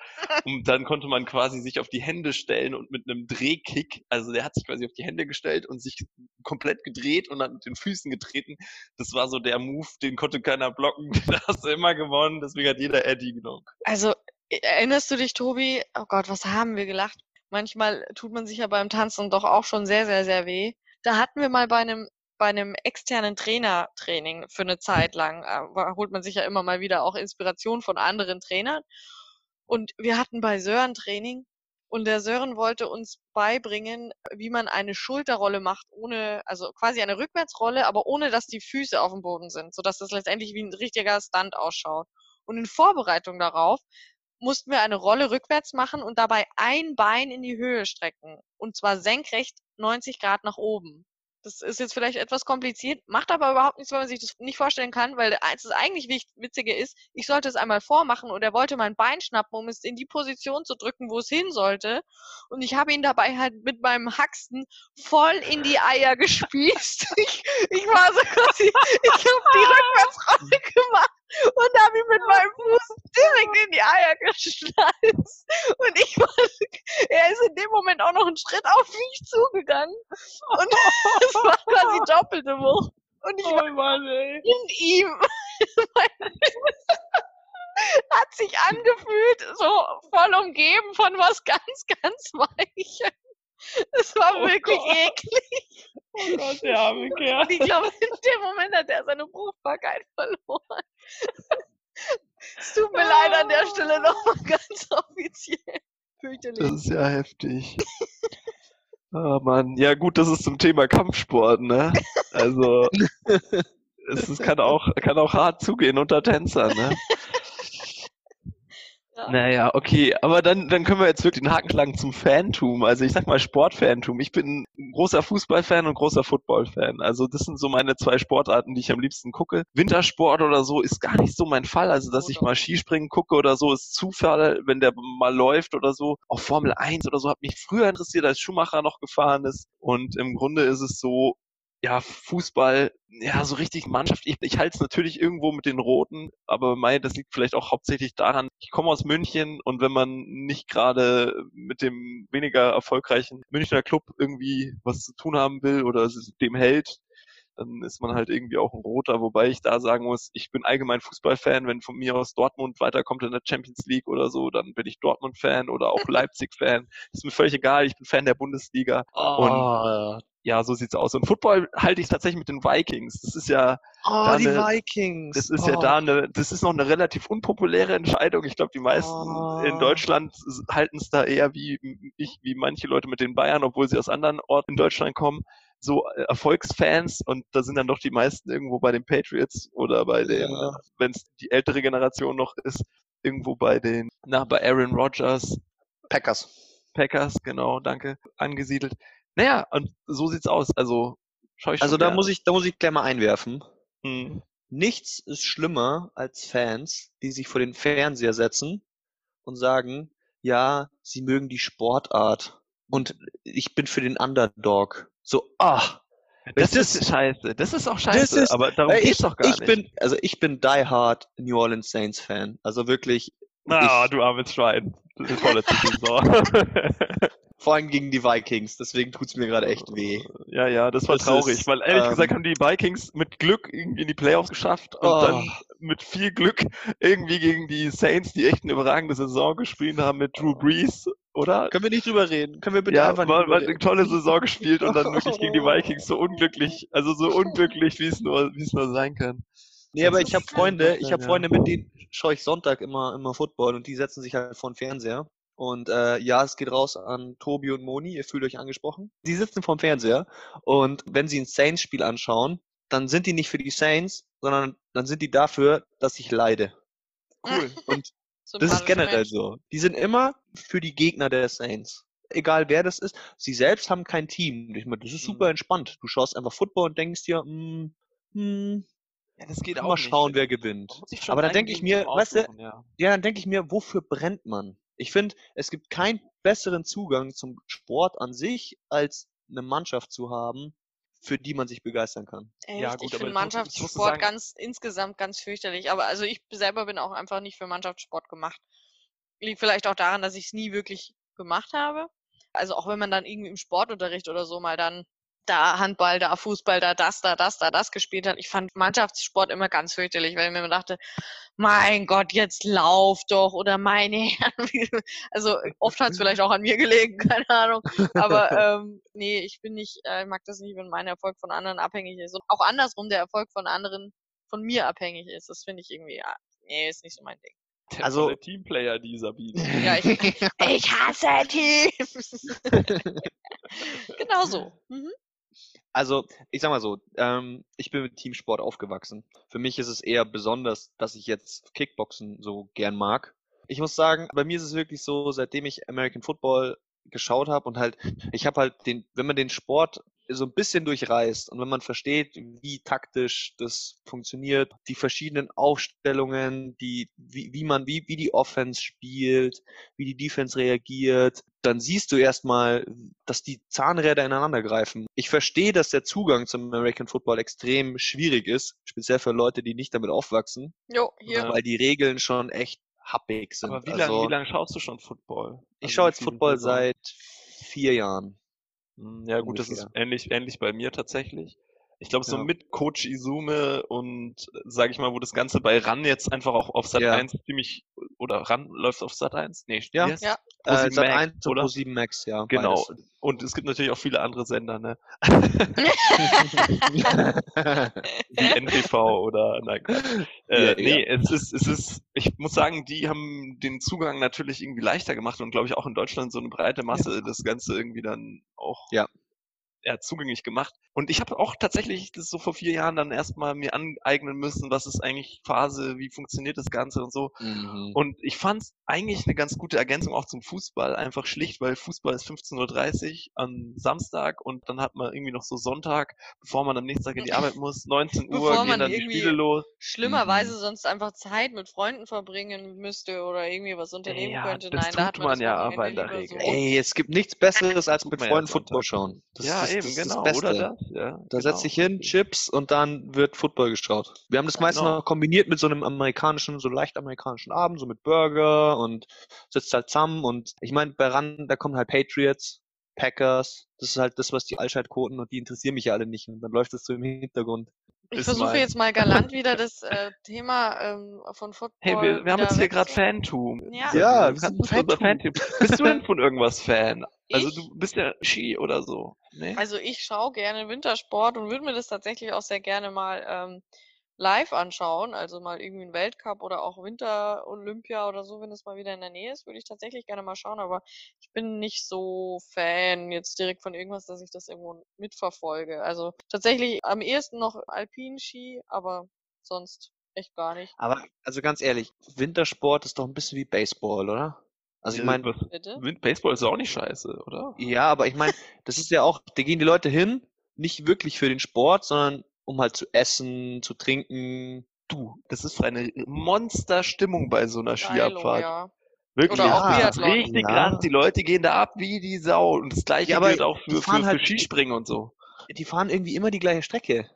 Und dann konnte man quasi sich auf die Hände stellen und mit einem Drehkick, also der hat sich quasi auf die Hände gestellt und sich komplett gedreht und dann mit den Füßen getreten. Das war so der Move, den konnte keiner blocken. Da hast du immer gewonnen, deswegen hat jeder Eddie genommen.
Also, erinnerst du dich, Tobi? Oh Gott, was haben wir gelacht? Manchmal tut man sich ja beim Tanzen doch auch schon sehr, sehr, sehr weh. Da hatten wir mal bei einem, bei einem externen Trainertraining für eine Zeit lang, äh, holt man sich ja immer mal wieder auch Inspiration von anderen Trainern. Und wir hatten bei Sören Training und der Sören wollte uns beibringen, wie man eine Schulterrolle macht, ohne, also quasi eine Rückwärtsrolle, aber ohne, dass die Füße auf dem Boden sind, sodass das letztendlich wie ein richtiger Stunt ausschaut. Und in Vorbereitung darauf mussten wir eine Rolle rückwärts machen und dabei ein Bein in die Höhe strecken. Und zwar senkrecht 90 Grad nach oben. Das ist jetzt vielleicht etwas kompliziert, macht aber überhaupt nichts, weil man sich das nicht vorstellen kann, weil eins das eigentlich Witzige ist, ich sollte es einmal vormachen und er wollte mein Bein schnappen, um es in die Position zu drücken, wo es hin sollte. Und ich habe ihn dabei halt mit meinem Haxen voll in die Eier gespießt. Ich, ich war so quasi, ich habe die Rückwärtsrolle gemacht und habe ihn mit meinem Fuß die Eier geschnallt. Und ich war, er ist in dem Moment auch noch einen Schritt auf mich zugegangen. Und es war quasi doppelte Wucht. Und ich war
Oh Mann, ey.
in ihm. Hat sich angefühlt, so voll umgeben von was ganz, ganz Weichem. Es war
Oh
wirklich
Gott.
eklig.
Oh Gott, der arme Kerl.
Ich glaube, in dem Moment hat er seine Fruchtbarkeit verloren. Es tut mir leid an der Stelle nochmal ganz offiziell. Fürchterlich.
Das ist ja heftig. Oh Mann, ja gut, das ist zum Thema Kampfsport, ne? Also es ist, kann auch kann auch hart zugehen unter Tänzern, ne?
Ja.
Naja, okay, aber dann, dann können wir jetzt wirklich den Haken schlagen zum Fantum. Also ich sag mal Sportfantum. Ich bin ein großer Fußballfan und großer Footballfan. Also das sind so meine zwei Sportarten, die ich am liebsten gucke. Wintersport oder so ist gar nicht so mein Fall. Also dass ich mal Skispringen gucke oder so, ist Zufall, wenn der mal läuft oder so. Auch Formel 1 oder so hat mich früher interessiert, als Schumacher noch gefahren ist. Und im Grunde ist es so, ja, Fußball, ja, so richtig Mannschaft. Ich, ich halte es natürlich irgendwo mit den Roten, aber mein, das liegt vielleicht auch hauptsächlich daran, ich komme aus München und wenn man nicht gerade mit dem weniger erfolgreichen Münchner Club irgendwie was zu tun haben will oder dem hält, dann ist man halt irgendwie auch ein Roter, wobei ich da sagen muss, ich bin allgemein Fußballfan, wenn von mir aus Dortmund weiterkommt in der Champions League oder so, dann bin ich Dortmund-Fan oder auch Leipzig-Fan. Ist mir völlig egal, ich bin Fan der Bundesliga. Und
Oh,
ja, so sieht's aus. Und Football halte ich tatsächlich mit den Vikings. Das ist ja,
oh
Da
die
ne-
Vikings.
das ist ja
oh.
da eine, das ist noch eine relativ unpopuläre Entscheidung. Ich glaube, die meisten in
Oh.
Deutschland halten es da eher wie ich, wie manche Leute mit den Bayern, obwohl sie aus anderen Orten in Deutschland kommen, so äh, Erfolgsfans und da sind dann doch die meisten irgendwo bei den Patriots oder bei den,
Ja.
wenn es die ältere Generation noch ist, irgendwo bei den, na, bei Aaron Rodgers,
Packers.
Packers, genau, danke, angesiedelt. Naja, und so sieht's aus. Also, schau ich
Also da
gern.
muss ich, da muss ich gleich mal einwerfen.
Hm.
Nichts ist schlimmer als Fans, die sich vor den Fernseher setzen und sagen, ja, sie mögen die Sportart und ich bin für den Underdog. So, ah,
Das,
Das
ist scheiße. Das ist auch scheiße,
ist-
aber darum
Weil
geht's
ich,
doch gar
ich
nicht.
bin, also ich bin die hard New Orleans Saints Fan. Also wirklich,
Ah,
ich-
du armes Schwein. Vorletzte Saison.
vor allem gegen die Vikings. Deswegen tut's mir gerade echt weh.
ja, ja, das war
Das
traurig,
ist,
weil ehrlich
ähm,
gesagt haben die Vikings mit Glück irgendwie in die Playoffs geschafft und
Oh.
dann mit viel Glück irgendwie gegen die Saints, die echt eine überragende Saison gespielt haben mit Drew Brees, oder?
Können wir nicht drüber reden? Können wir bitte
Ja,
einfach
war
drüber
eine tolle Saison gespielt und dann wirklich gegen die Vikings so unglücklich, also so unglücklich, wie es nur, wie es nur sein kann.
Nee, aber ich habe Freunde, ich habe. Freunde, mit denen schaue ich Sonntag immer, immer Football und die setzen sich halt vor den Fernseher. Und äh, ja, es geht raus an Tobi und Moni, ihr fühlt euch angesprochen. Die sitzen vorm Fernseher und wenn sie ein Saints-Spiel anschauen, dann sind die nicht für die Saints, sondern dann sind die dafür, dass ich leide.
Cool.
Und das ist generell
Mensch.
so. Die sind immer für die Gegner der Saints. Egal wer das ist. Sie selbst haben kein Team. Ich meine, das ist super
Mhm.
entspannt. Du schaust einfach Football und denkst dir, hm, hm,
Ja, das geht
mal schauen, wer gewinnt. Aber dann denke ich mir, weißt du,
ja.
ja, dann denke ich mir, wofür brennt man? Ich finde, es gibt keinen besseren Zugang zum Sport an sich, als eine Mannschaft zu haben, für die man sich begeistern kann.
Echt?
Ja, gut,
ich finde Mannschaftssport
sagen-
ganz insgesamt ganz fürchterlich. Aber also ich selber bin auch einfach nicht für Mannschaftssport gemacht. Liegt vielleicht auch daran, dass ich es nie wirklich gemacht habe. Also auch wenn man dann irgendwie im Sportunterricht oder so mal dann da Handball, da Fußball, da das, da das, da das gespielt hat. Ich fand Mannschaftssport immer ganz fürchterlich, weil ich mir immer dachte, mein Gott, jetzt lauf doch oder meine Herren. wie- Also oft hat es vielleicht auch an mir gelegen, keine Ahnung. Aber ähm, nee, ich bin nicht, äh, ich mag das nicht, wenn mein Erfolg von anderen abhängig ist. Und auch andersrum der Erfolg von anderen von mir abhängig ist. Das finde ich irgendwie, ja, nee, ist nicht so mein Ding.
Der
Also-
Teamplayer, die Sabine.
Ja, ich, ich hasse Teams. genau so. Mhm.
Also, ich sag mal so, ähm, ich bin mit Teamsport aufgewachsen. Für mich ist es eher besonders, dass ich jetzt Kickboxen so gern mag. Ich muss sagen, bei mir ist es wirklich so, seitdem ich American Football geschaut habe und halt, ich habe halt den, wenn man den Sport so ein bisschen durchreißt und wenn man versteht, wie taktisch das funktioniert, die verschiedenen Aufstellungen, die, wie, wie man, wie, wie die Offense spielt, wie die Defense reagiert, dann siehst du erstmal, dass die Zahnräder ineinander greifen. Ich verstehe, dass der Zugang zum American Football extrem schwierig ist, speziell für Leute, die nicht damit aufwachsen,
Jo, hier.
Ja.
weil die Regeln schon echt happig sind.
Aber wie
also,
lange wie lang schaust du schon Football?
ich
Also
schaue jetzt Football seit vier Jahren.
Hm, Ja, gut, das ist ähnlich, ähnlich bei mir tatsächlich. Ich glaube, so
Ja.
mit Coach Izume und, sage ich mal, wo das Ganze bei RAN jetzt einfach auch auf Sat
Ja.
1 ziemlich, oder RAN läuft auf Sat 1? Nee,
Ja.
heißt's?
Ja.
Äh,
Pro7
Sat
Max,
1 und
oder?
Pro7 Max, ja.
Genau.
beides.
Und es gibt natürlich auch viele andere Sender, ne? Wie NTV oder, nein. Äh,
Ja,
nee, es ist, es ist, ich muss sagen, die haben den Zugang natürlich irgendwie leichter gemacht und glaube ich auch in Deutschland so eine breite Masse das Ganze irgendwie dann auch
Ja.
ja, zugänglich gemacht. Und ich habe auch tatsächlich das so vor vier Jahren dann erstmal mir aneignen müssen, was ist eigentlich Phase, wie funktioniert das Ganze und so.
Mhm.
Und ich fand es eigentlich eine ganz gute Ergänzung auch zum Fußball. Einfach schlicht, weil Fußball ist 15.30 Uhr am Samstag und dann hat man irgendwie noch so Sonntag, bevor man am nächsten Tag in die Arbeit muss, 19 Uhr
Bevor
gehen
man
dann die Spiele los.
Schlimmerweise
Mhm.
sonst einfach Zeit mit Freunden verbringen müsste oder irgendwie was unternehmen
Ja,
könnte.
das
Nein, da hat
tut
man,
man
das
ja aber in der Regel.
so.
Ey, es gibt nichts Besseres, als mit Freunden. Football schauen. Das
ja,
ist,
eben,
das ist
genau.
das
Oder das, ja.
Da
genau.
setzt sich hin, Chips und dann wird Football geschaut. Wir haben das
Ja,
meistens
genau.
noch kombiniert mit so einem amerikanischen, so leicht amerikanischen Abend, so mit Burger und sitzt halt zusammen und ich meine, bei RAN, da kommen halt Patriots, Packers, das ist halt das, was die Allschaltquoten und die interessieren mich ja alle nicht und dann läuft das so im Hintergrund.
Ich versuche jetzt mal galant wieder das äh, Thema ähm, von Football.
Hey, wir, wir haben jetzt hier gerade Fantum.
Ja.
Ja, wir sind. Fantum.
Bist du denn von irgendwas Fan? Also
Ich?
du bist ja Ski oder so. Nee?
Also ich schaue gerne Wintersport und würde mir das tatsächlich auch sehr gerne mal ähm, live anschauen. Also mal irgendwie einen Weltcup oder auch Winter-Olympia oder so, wenn es mal wieder in der Nähe ist, würde ich tatsächlich gerne mal schauen. Aber ich bin nicht so Fan jetzt direkt von irgendwas, dass ich das irgendwo mitverfolge. Also tatsächlich am ehesten noch Alpinski, aber sonst echt gar nicht.
Aber, also ganz ehrlich, Wintersport ist doch ein bisschen wie Baseball, oder? Also ich meine,
Baseball ist auch nicht scheiße, oder?
ja, aber ich meine, das ist ja auch, da gehen die Leute hin, nicht wirklich für den Sport, sondern um halt zu essen, zu trinken.
Du, das ist eine Monsterstimmung bei so einer Skiabfahrt.
ja.
Wirklich,
Biathlon.
richtig
Ja.
krass. Die Leute gehen da ab wie die Sau. Und das gleiche
Ja, aber
gilt auch
die
für,
fahren
für,
halt-
für Skispringen und so.
Die fahren irgendwie immer die gleiche Strecke.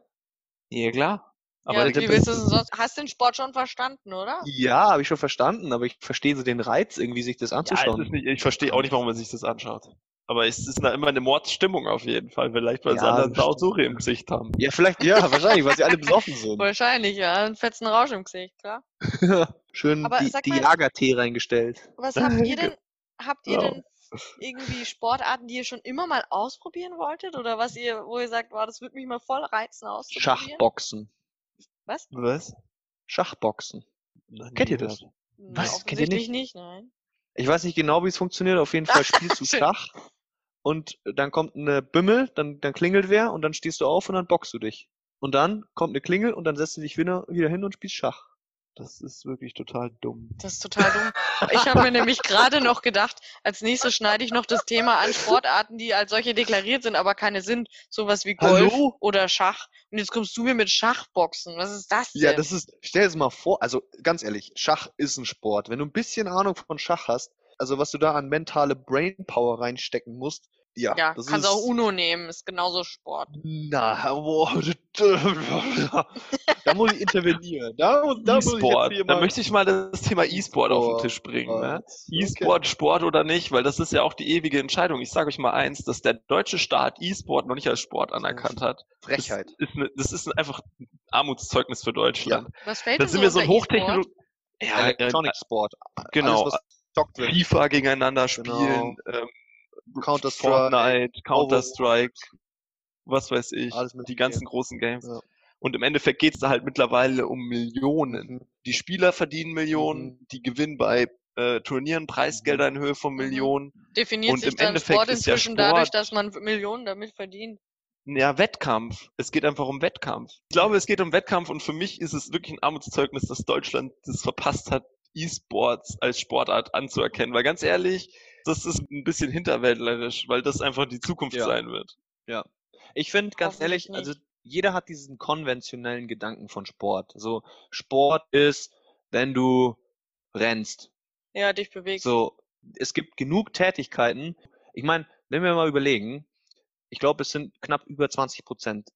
Ja, klar.
Aber ja, wie willst du sonst? Hast den Sport schon verstanden, oder?
Ja, habe ich schon verstanden, aber ich verstehe so den Reiz, irgendwie sich das
ja,
anzuschauen.
ist nicht, ich verstehe auch nicht, warum man sich das anschaut. Aber es ist da immer eine Mordsstimmung auf jeden Fall. Vielleicht, weil sie
Ja,
alle eine
das.
Sausure im Gesicht haben.
Ja, vielleicht, ja, wahrscheinlich, weil sie alle besoffen sind.
Wahrscheinlich, ja. Ein fetzen Rausch im Gesicht, klar.
Schön
Aber
die,
sag
die
mal-
Jagertee reingestellt.
Was habt ihr denn, habt ihr
Genau.
denn irgendwie Sportarten, die ihr schon immer mal ausprobieren wolltet? Oder was ihr, wo ihr sagt, wow, das würde mich mal voll reizen auszuprobieren?
Schachboxen.
Was?
Was?
Schachboxen.
Nie
Kennt ihr das?
gehört.
Na,
Was? Kennt ihr
offensichtlich nicht, nein.
Ich weiß nicht genau, wie es funktioniert. Auf jeden Fall spielst du. Schach und dann kommt eine Bimmel, dann, dann klingelt wer und dann stehst du auf und dann boxst du dich. Und dann kommt eine Klingel und dann setzt du dich wieder, wieder hin und spielst Schach.
Das ist wirklich total dumm.
Das ist total dumm. Ich habe mir nämlich gerade noch gedacht, als nächstes schneide ich noch das Thema an Sportarten, die als solche deklariert sind, aber keine sind. Sowas wie Golf
Hallo?
oder Schach. Und jetzt kommst du mir mit Schachboxen. Was ist das denn?
Ja, das ist, stell dir das mal vor, also ganz ehrlich, Schach ist ein Sport. Wenn du ein bisschen Ahnung von Schach hast, also was du da an mentale Brainpower reinstecken musst, ja,
ja
das
kannst
ist,
auch Uno nehmen, ist genauso Sport.
Na, da muss ich intervenieren. Da, muss- da muss ich
Da
mal
möchte ich mal das Thema E-Sport auf den Tisch bringen. Ne? E-Sport, Sport oder nicht, weil das ist ja auch die ewige Entscheidung. Ich sage euch mal eins, dass der deutsche Staat E-Sport noch nicht als Sport anerkannt hat.
Frechheit.
Das ist, ne, das ist einfach ein Armutszeugnis für Deutschland.
Was fällt
Da sind wir so ein? Hochtechnologie. Ja,
Electronic Sport.
genau.
Alles, wird.
FIFA gegeneinander spielen, ähm,
Counter-Strike.
Fortnite, Counter-Strike, was weiß ich,
Alles mit
die ganzen
Game.
großen Games.
Ja.
Und im Endeffekt geht es da halt mittlerweile um Millionen.
Mhm.
Die Spieler verdienen Millionen,
Mhm.
die gewinnen bei äh, Turnieren Preisgelder in Höhe von
Mhm.
Millionen.
Definiert
Und
sich
im
dann
Endeffekt
Sport
ist ja
inzwischen dadurch,
Sport-
dass man Millionen damit verdient.
Ja, Wettkampf. Es geht einfach um Wettkampf. Ich glaube, es geht um Wettkampf und für mich ist es wirklich ein Armutszeugnis, dass Deutschland das verpasst hat, E-Sports als Sportart anzuerkennen. Weil ganz ehrlich, das ist ein bisschen hinterwäldlerisch, weil das einfach die Zukunft
Ja.
sein wird.
Ich finde, ganz ehrlich, also jeder hat diesen konventionellen Gedanken von Sport. So, Sport ist, wenn du rennst.
Ja, dich bewegst.
So, es gibt genug Tätigkeiten. Ich meine, wenn wir mal überlegen, ich glaube, es sind knapp über 20 Prozent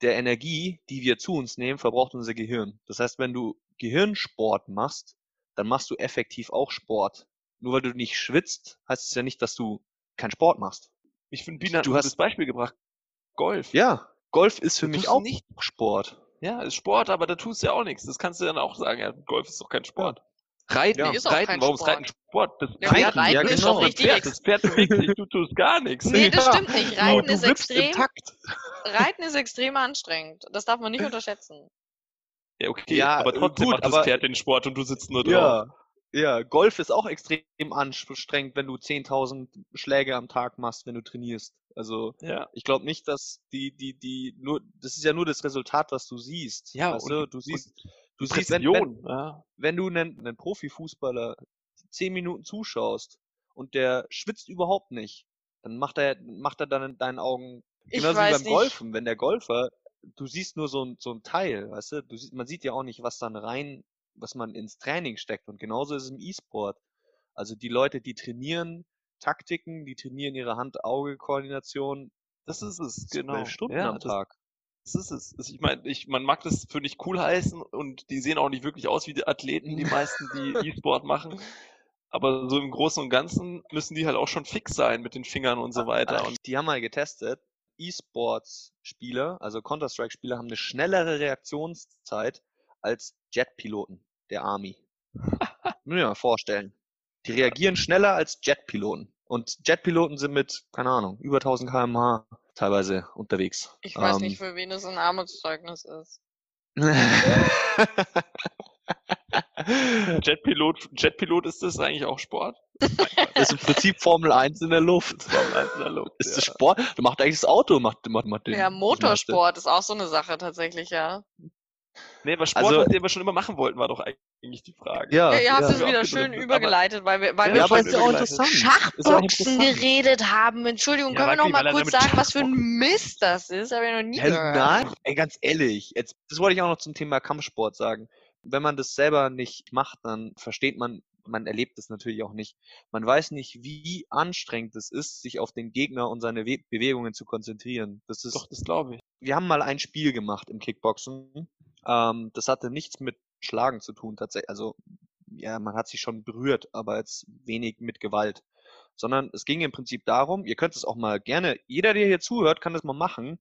der Energie, die wir zu uns nehmen, verbraucht unser Gehirn. Das heißt, wenn du Gehirnsport machst, dann machst du effektiv auch Sport. Nur weil du nicht schwitzt, heißt es ja nicht, dass du keinen Sport machst.
Ich finde, Bina
Du hast-
Beispiel gebracht. Golf.
Ja, Golf ist für mich
du
auch
nicht-
Sport.
Ja, ist Sport, aber da tust du ja auch nichts. Das kannst du dann auch sagen. Ja, Golf ist doch kein Sport. Reiten,
Ja.
Ist auch
Reiten,
kein
warum ist
Sport.
Reiten Sport? Das
Ja,
Pferd,
Reiten
ja,
ist
genau.
doch
das
richtig.
Pferd, das Pferd bewegt sich, du tust gar nichts.
Nee, das
Ja.
stimmt nicht.
Du,
Reiten
du
ist
wippst im
extrem,
Takt.
Reiten ist extrem anstrengend. Das darf man nicht unterschätzen.
Ja, okay,
Ja,
aber trotzdem
gut,
macht das
aber-
Pferd den Sport und du sitzt nur drauf.
Ja, ja, Golf ist auch extrem anstrengend, wenn du 10.000 Schläge am Tag machst, wenn du trainierst. Also
Ja.
ich glaube nicht, dass die, die, die, nur, das ist ja nur das Resultat, was du siehst.
Ja,
weißt
und-
du, siehst, du siehst, wenn, wenn,
ja.
wenn du einen, einen Profifußballer zehn Minuten zuschaust und der schwitzt überhaupt nicht, dann macht er, macht er dann in deinen Augen
Ich
genauso wie
weiß
beim
nicht.
Golfen. Wenn der Golfer, du siehst nur so ein, so ein Teil, weißt du, du siehst, man sieht ja auch nicht, was dann rein, was man ins Training steckt. Und genauso ist es im E-Sport. Also die Leute, die trainieren Taktiken, die trainieren ihre Hand-Auge-Koordination
Das ist es, genau.
Stunden
ja,
am
das,
Tag.
das ist es. Das- Ich meine, ich, man mag das für nicht cool heißen und die sehen auch nicht wirklich aus wie die Athleten, die meisten, die E-Sport machen. Aber so im Großen und Ganzen müssen die halt auch schon fix sein mit den Fingern und so weiter. Und
Die haben mal getestet, E-Sports-Spieler, also Counter-Strike-Spieler, haben eine schnellere Reaktionszeit als Jetpiloten der Army. Muss mir mal vorstellen. Die reagieren schneller als Jetpiloten. Und Jetpiloten sind mit, keine Ahnung, über 1000 km/h teilweise unterwegs.
Ich weiß
Ähm,
nicht, für wen es ein Armutszeugnis ist.
Jetpilot, Jetpilot ist das eigentlich auch Sport?
Ist im Prinzip Formel 1 in der Luft. Ist das Sport? Du machst eigentlich das Auto, macht, macht, macht den,
Ja,
das.
Motorsport ist auch so eine Sache tatsächlich, ja.
Nee, aber Sport,
Also-
was wir schon immer machen wollten, war doch eigentlich die Frage.
Ja,
Ja, ihr habt
ja.
es wieder schön übergeleitet, weil wir, weil
Ja,
wir
Ja, aber ist ja auch interessant. Ja
Schachboxen geredet haben. Entschuldigung,
Ja,
können wir noch mal kurz sagen, was für ein Mist das ist? Habe ich noch nie
Hä,
gehört.
nein, ey, ganz ehrlich, jetzt, das wollte ich auch noch zum Thema Kampfsport sagen. Wenn man das selber nicht macht, dann versteht man, man erlebt es natürlich auch nicht. Man weiß nicht, wie anstrengend es ist, sich auf den Gegner und seine We Bewegungen zu konzentrieren. Das ist,
Doch, das glaube ich.
wir haben mal ein Spiel gemacht im Kickboxen. Ähm, das hatte nichts mit Schlagen zu tun, tatsächlich. Also, ja, man hat sich schon berührt, aber jetzt wenig mit Gewalt. Sondern es ging im Prinzip darum, ihr könnt es auch mal gerne, jeder, der hier zuhört, kann das mal machen.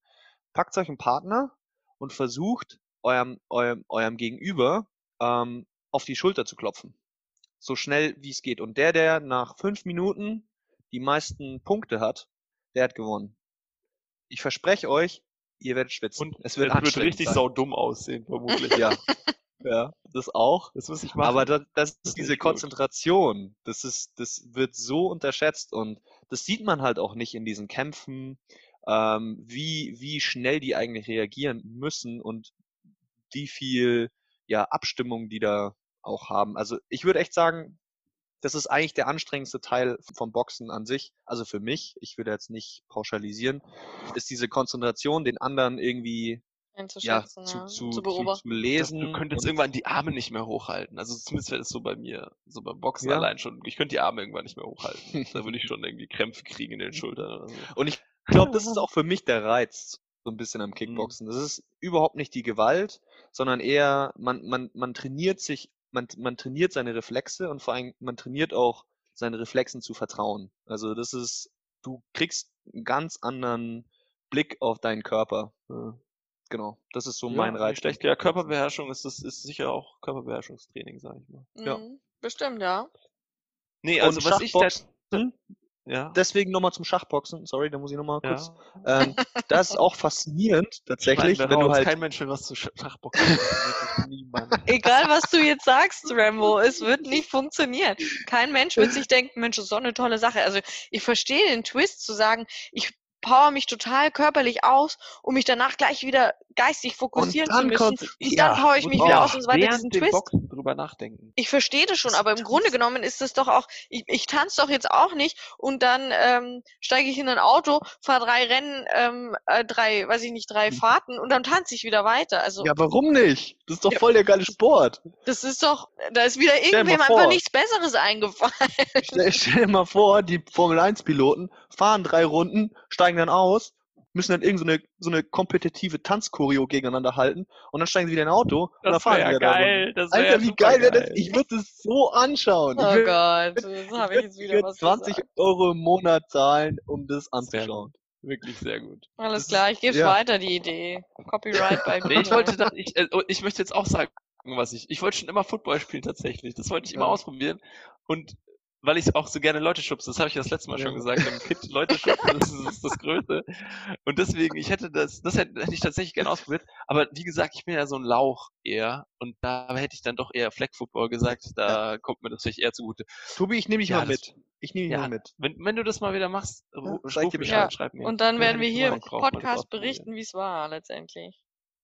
Packt euch einen Partner und versucht, eurem, eurem, eurem Gegenüber ähm, auf die Schulter zu klopfen. So schnell wie es geht. Und der, der nach fünf Minuten die meisten Punkte hat, der hat gewonnen. Ich verspreche euch, ihr werdet schwitzen.
Und
es wird,
es wird richtig
sein.
saudumm aussehen, vermutlich.
Ja. ja, das auch.
Das muss ich machen.
Aber das, das
Das
ist diese
gut.
Konzentration. Das ist, das wird so unterschätzt und das sieht man halt auch nicht in diesen Kämpfen, ähm, wie, wie schnell die eigentlich reagieren müssen und wie viel, ja, Abstimmung die da auch haben. Also ich würde echt sagen, das ist eigentlich der anstrengendste Teil vom Boxen an sich. Also für mich, ich würde jetzt nicht pauschalisieren, ist diese Konzentration, den anderen irgendwie ja, zu,
ja,
zu,
zu
zu,
beobachten.
zu
Das,
lesen.
du könntest irgendwann die Arme nicht mehr hochhalten. Also zumindest wäre das so bei mir. So beim Boxen
Ja.
allein schon. Ich könnte die Arme irgendwann nicht mehr hochhalten. da würde ich schon irgendwie Krämpfe kriegen in den Schultern oder so.
Und ich glaube, das ist auch für mich der Reiz so ein bisschen am
Mhm.
Kickboxen. Das ist überhaupt nicht die Gewalt, sondern eher, man, man, man trainiert sich, man, man trainiert seine Reflexe und vor allem, man trainiert auch seinen Reflexen zu vertrauen. Also das ist, du kriegst einen ganz anderen Blick auf deinen Körper.
Ja.
Genau, das ist so
Ja,
mein Reiz.
schlecht. Ja, Körperbeherrschung ist das ist sicher auch Körperbeherrschungstraining, sag ich mal.
Ja.
Mhm, Bestimmt, ja.
Nee,
Und
also was ich da, ja,
deswegen nochmal zum Schachboxen, sorry, da muss ich nochmal kurz.
ja.
Ähm, das ist auch faszinierend, tatsächlich,
Schneiden
wenn du halt
Kein Mensch will was zu Sch- Schachboxen. Niemand.
Egal, was du jetzt sagst, Rambo, es wird nicht funktionieren. Kein Mensch wird sich denken, Mensch, das ist so eine tolle Sache. Also ich verstehe den Twist zu sagen, ich power mich total körperlich aus, um mich danach gleich wieder geistig fokussieren zu müssen.
kommt-
und
ja,
dann power ich
Muss
mich wieder aus und so weiter. Diesen Twist.
Boxen drüber nachdenken.
Ich verstehe das schon,
Das
aber im Grunde genommen ist es doch auch, ich, ich tanze doch jetzt auch nicht und dann ähm, steige ich in ein Auto, fahre drei Rennen, ähm, äh, drei, weiß ich nicht, drei
Hm.
Fahrten und dann tanze ich wieder weiter. Also
Ja, warum nicht? Das ist doch
Ja.
voll der geile Sport.
das ist doch, da ist wieder irgendwem einfach nichts Besseres eingefallen.
Stell, stell dir mal vor, die Formel 1 Piloten fahren drei Runden, steigen dann aus, müssen dann irgend so eine, so eine kompetitive Tanzchoreo gegeneinander halten und dann steigen sie wieder in ein Auto und dann
Das
fahren sie
wäre
wieder
geil. Das wär
Alter, wie geil wäre das? Ich würde es so anschauen.
Oh
ich würd,
Gott, das
ich
habe ich jetzt
ich
wieder
würd
was
20
gesagt.
Euro im Monat zahlen, um das
Sehr
anzuschauen.
gut. Wirklich sehr gut.
Alles
Das
klar, ich gebe
ja.
weiter, die Idee. Copyright bei
Nee, ich
mir.
wollte, da, ich, äh, ich möchte jetzt auch sagen, was ich. Ich wollte schon immer Football spielen tatsächlich. Das wollte ich immer
Ja.
ausprobieren. Und weil ich auch so gerne Leute schubse, das habe ich das letzte Mal
Ja.
schon gesagt, im Kit Leute schubsen, das ist, das Größte. Und deswegen, ich hätte das, das hätte, hätte ich tatsächlich gerne ausprobiert. Aber wie gesagt, ich bin ja so ein Lauch eher. Und da hätte ich dann doch eher Flag Football gesagt. Da kommt mir das vielleicht eher zugute.
Tobi, ich nehme dich
Ja,
mal
das-
mit. Ich nehme ihn
Ja,
mal mit.
Wenn, wenn du das mal wieder machst, ru-
sag dir Bescheid.
schreib mir.
Und dann
Ja,
werden wir hier im Podcast berichten, wie es war letztendlich.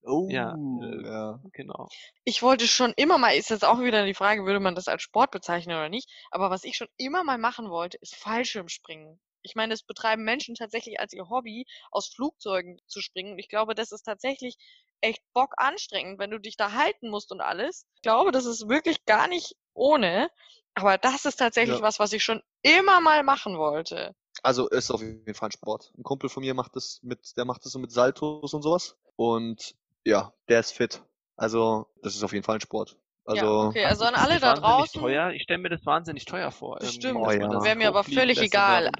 Oh,
Ja, äh,
ja.
Genau.
Ich wollte schon immer mal, ist jetzt auch wieder die Frage, würde man das als Sport bezeichnen oder nicht, aber was ich schon immer mal machen wollte, ist Fallschirmspringen. Ich meine, das betreiben Menschen tatsächlich als ihr Hobby, aus Flugzeugen zu springen. Und ich glaube, das ist tatsächlich echt bock anstrengend, wenn du dich da halten musst und alles. Ich glaube, das ist wirklich gar nicht ohne. Aber das ist tatsächlich
Ja.
was, was ich schon immer mal machen wollte.
Also ist auf jeden Fall ein Sport. Ein Kumpel von mir macht das mit, der macht das so mit Saltos und sowas. Und ja, der ist fit. Also, das ist auf jeden Fall ein Sport. Also,
ja, okay, also an alle da draußen.
Teuer? Ich stelle mir das wahnsinnig teuer vor.
Bestimmt.
dass
Oh ja.
das
Wäre mir aber völlig egal.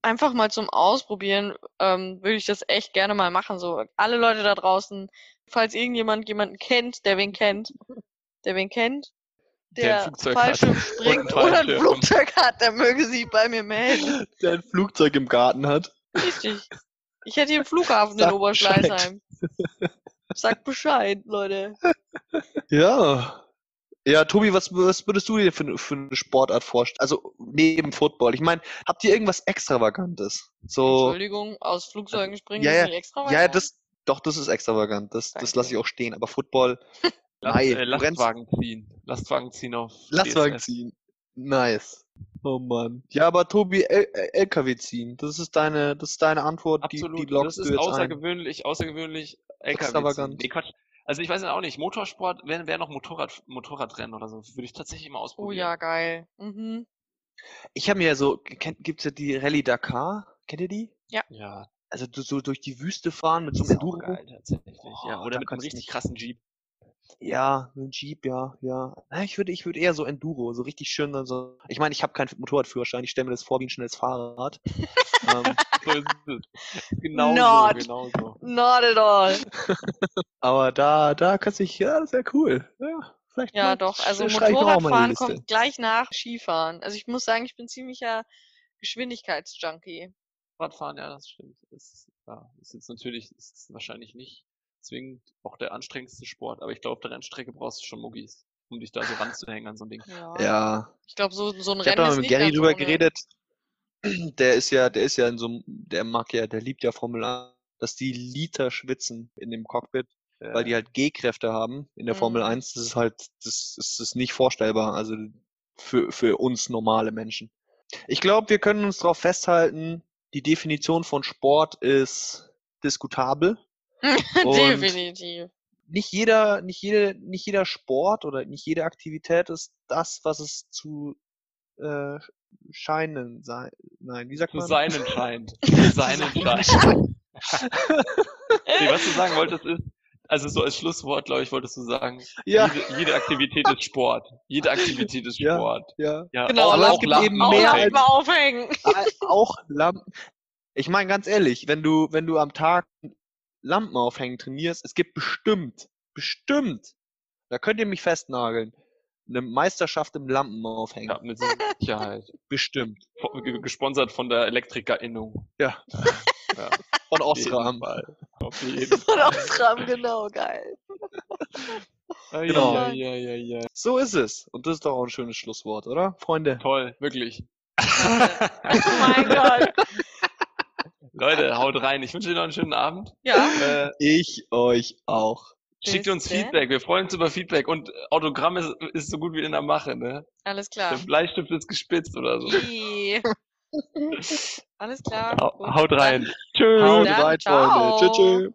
einfach mal zum Ausprobieren, ähm, würde ich das echt gerne mal machen. So, alle Leute da draußen, falls irgendjemand jemanden kennt, der wen kennt, der wen kennt,
Der ein
der
Flugzeug hat.
Fallschirm
Und
springt
ein
oder ein. Flugzeug hat, der möge sich bei mir melden.
der ein Flugzeug im Garten hat.
Richtig. Ich hätte hier einen Flughafen in Oberschleißheim. Sagt Bescheid, Leute.
Ja. Ja, Tobi, was, was würdest du dir für, eine- für eine Sportart vorstellen? Also neben Football. Ich meine, habt ihr irgendwas Extravagantes? So.
Entschuldigung, aus Flugzeugen springen
ja,
ist nicht extra
Ja, ja, das, doch, das ist extravagant. Das, das lasse ich auch stehen. Aber Football,
Last,
Nein,
äh, Lastwagen ziehen. Lastwagen ziehen auf
Lastwagen
DSF.
ziehen. Nice. Oh Mann. Ja, aber Tobi, L L LKW ziehen. Das ist deine, das ist deine Antwort, die,
Absolut.
die lockst
das
du
ist
jetzt ein.
außergewöhnlich, außergewöhnlich LKW ziehen.
Extravagant.
Nee, Quatsch. Also ich weiß ja auch nicht, Motorsport wäre wär noch Motorrad, Motorradrennen oder so. Würde ich tatsächlich mal
Oh
ausprobieren.
ja, geil. Mhm.
Ich habe mir ja so, kennt, gibt's ja die Rallye Dakar? Kennt ihr die?
Ja,
Also du- so durch die Wüste fahren mit so einem Enduro.
geil tatsächlich. ja,
Boah,
oder mit einem richtig
nicht-
krassen Jeep.
Ja, ein Jeep, ja, ja. Na, ich würde, ich würde eher so Enduro, so richtig schön dann so. Ich meine, ich habe keinen Motorradführerschein, ich stelle mir das vor wie ein schnelles Fahrrad. ähm,
So. Genau
Not.
so, genau so.
Not at all.
aber da, da kannst du dich, ja, das wäre cool. Ja, vielleicht
Ja, doch. Also Motorradfahren kommt gleich nach Skifahren. Also ich muss sagen, ich bin ziemlicher Geschwindigkeitsjunkie.
Radfahren, ja, das stimmt. Ist, ja, ist jetzt natürlich, ist wahrscheinlich nicht zwingend auch der anstrengendste Sport, aber ich glaube, auf der Rennstrecke brauchst du schon Muggis, um dich da so ranzuhängen an so ein Ding.
Ja.
Ja,
Ich glaube, so, so ein
ich habe
Rennen
da
ist
mal mit
nicht
Gary drüber
ohne.
geredet. Der ist ja, der ist ja in so einem, der mag ja, der liebt ja Formel 1, dass die Liter schwitzen in dem Cockpit, weil die halt G-Kräfte haben in der Formel
Mhm.
1. Das ist halt, das, das ist nicht vorstellbar, also für, für uns normale Menschen. Ich glaube, wir können uns darauf festhalten, die Definition von Sport ist diskutabel.
Definitiv.
nicht jeder, nicht jede, nicht jeder Sport oder nicht jede Aktivität ist das, was es zu äh, scheinen sein. Nein, wie sagt
Zu
man?
seinen scheint. Zu seinen scheint. Nee, was du sagen wolltest ist, also so als Schlusswort, glaube ich, wolltest du sagen,
Ja,
jede, jede Aktivität ist Sport. Jede Aktivität ist
Ja.
Sport.
ja.
Ja,
Genau,
auch,
aber es
auch
gibt
Lampen
eben mehr
aufhängen.
Lampen aufhängen.
Äh, auch Lampen. Ich meine ganz ehrlich, wenn du, wenn du am Tag Lampen aufhängen trainierst, es gibt bestimmt, bestimmt, da könnt ihr mich festnageln, eine Meisterschaft im Lampen aufhängen.
Ja, mit Sicherheit.
Bestimmt.
Von- ge- Gesponsert von der Elektrikerinnung.
Ja.
Ja,
Von
auf jeden
Osram.
Fall. Auf jeden
Von
Fall.
Osram, genau, geil.
Genau.
Ja, ja, ja, ja.
So ist es. Und das ist doch auch ein schönes Schlusswort, oder? Freunde.
Toll, wirklich.
Oh mein Gott.
Leute, haut rein. Ich wünsche dir noch einen schönen Abend.
Ja,
Äh,
Ich euch auch.
schickt
Bis
uns
denn.
Feedback. Wir freuen uns über Feedback. Und Autogramm ist, ist so gut wie in der Mache, ne?
alles
Der
klar.
Bleistift ist gespitzt oder so.
Alles klar. Gut,
Haut rein. Tschüss.
Haut rein. Freunde. Tschüss, tschüss.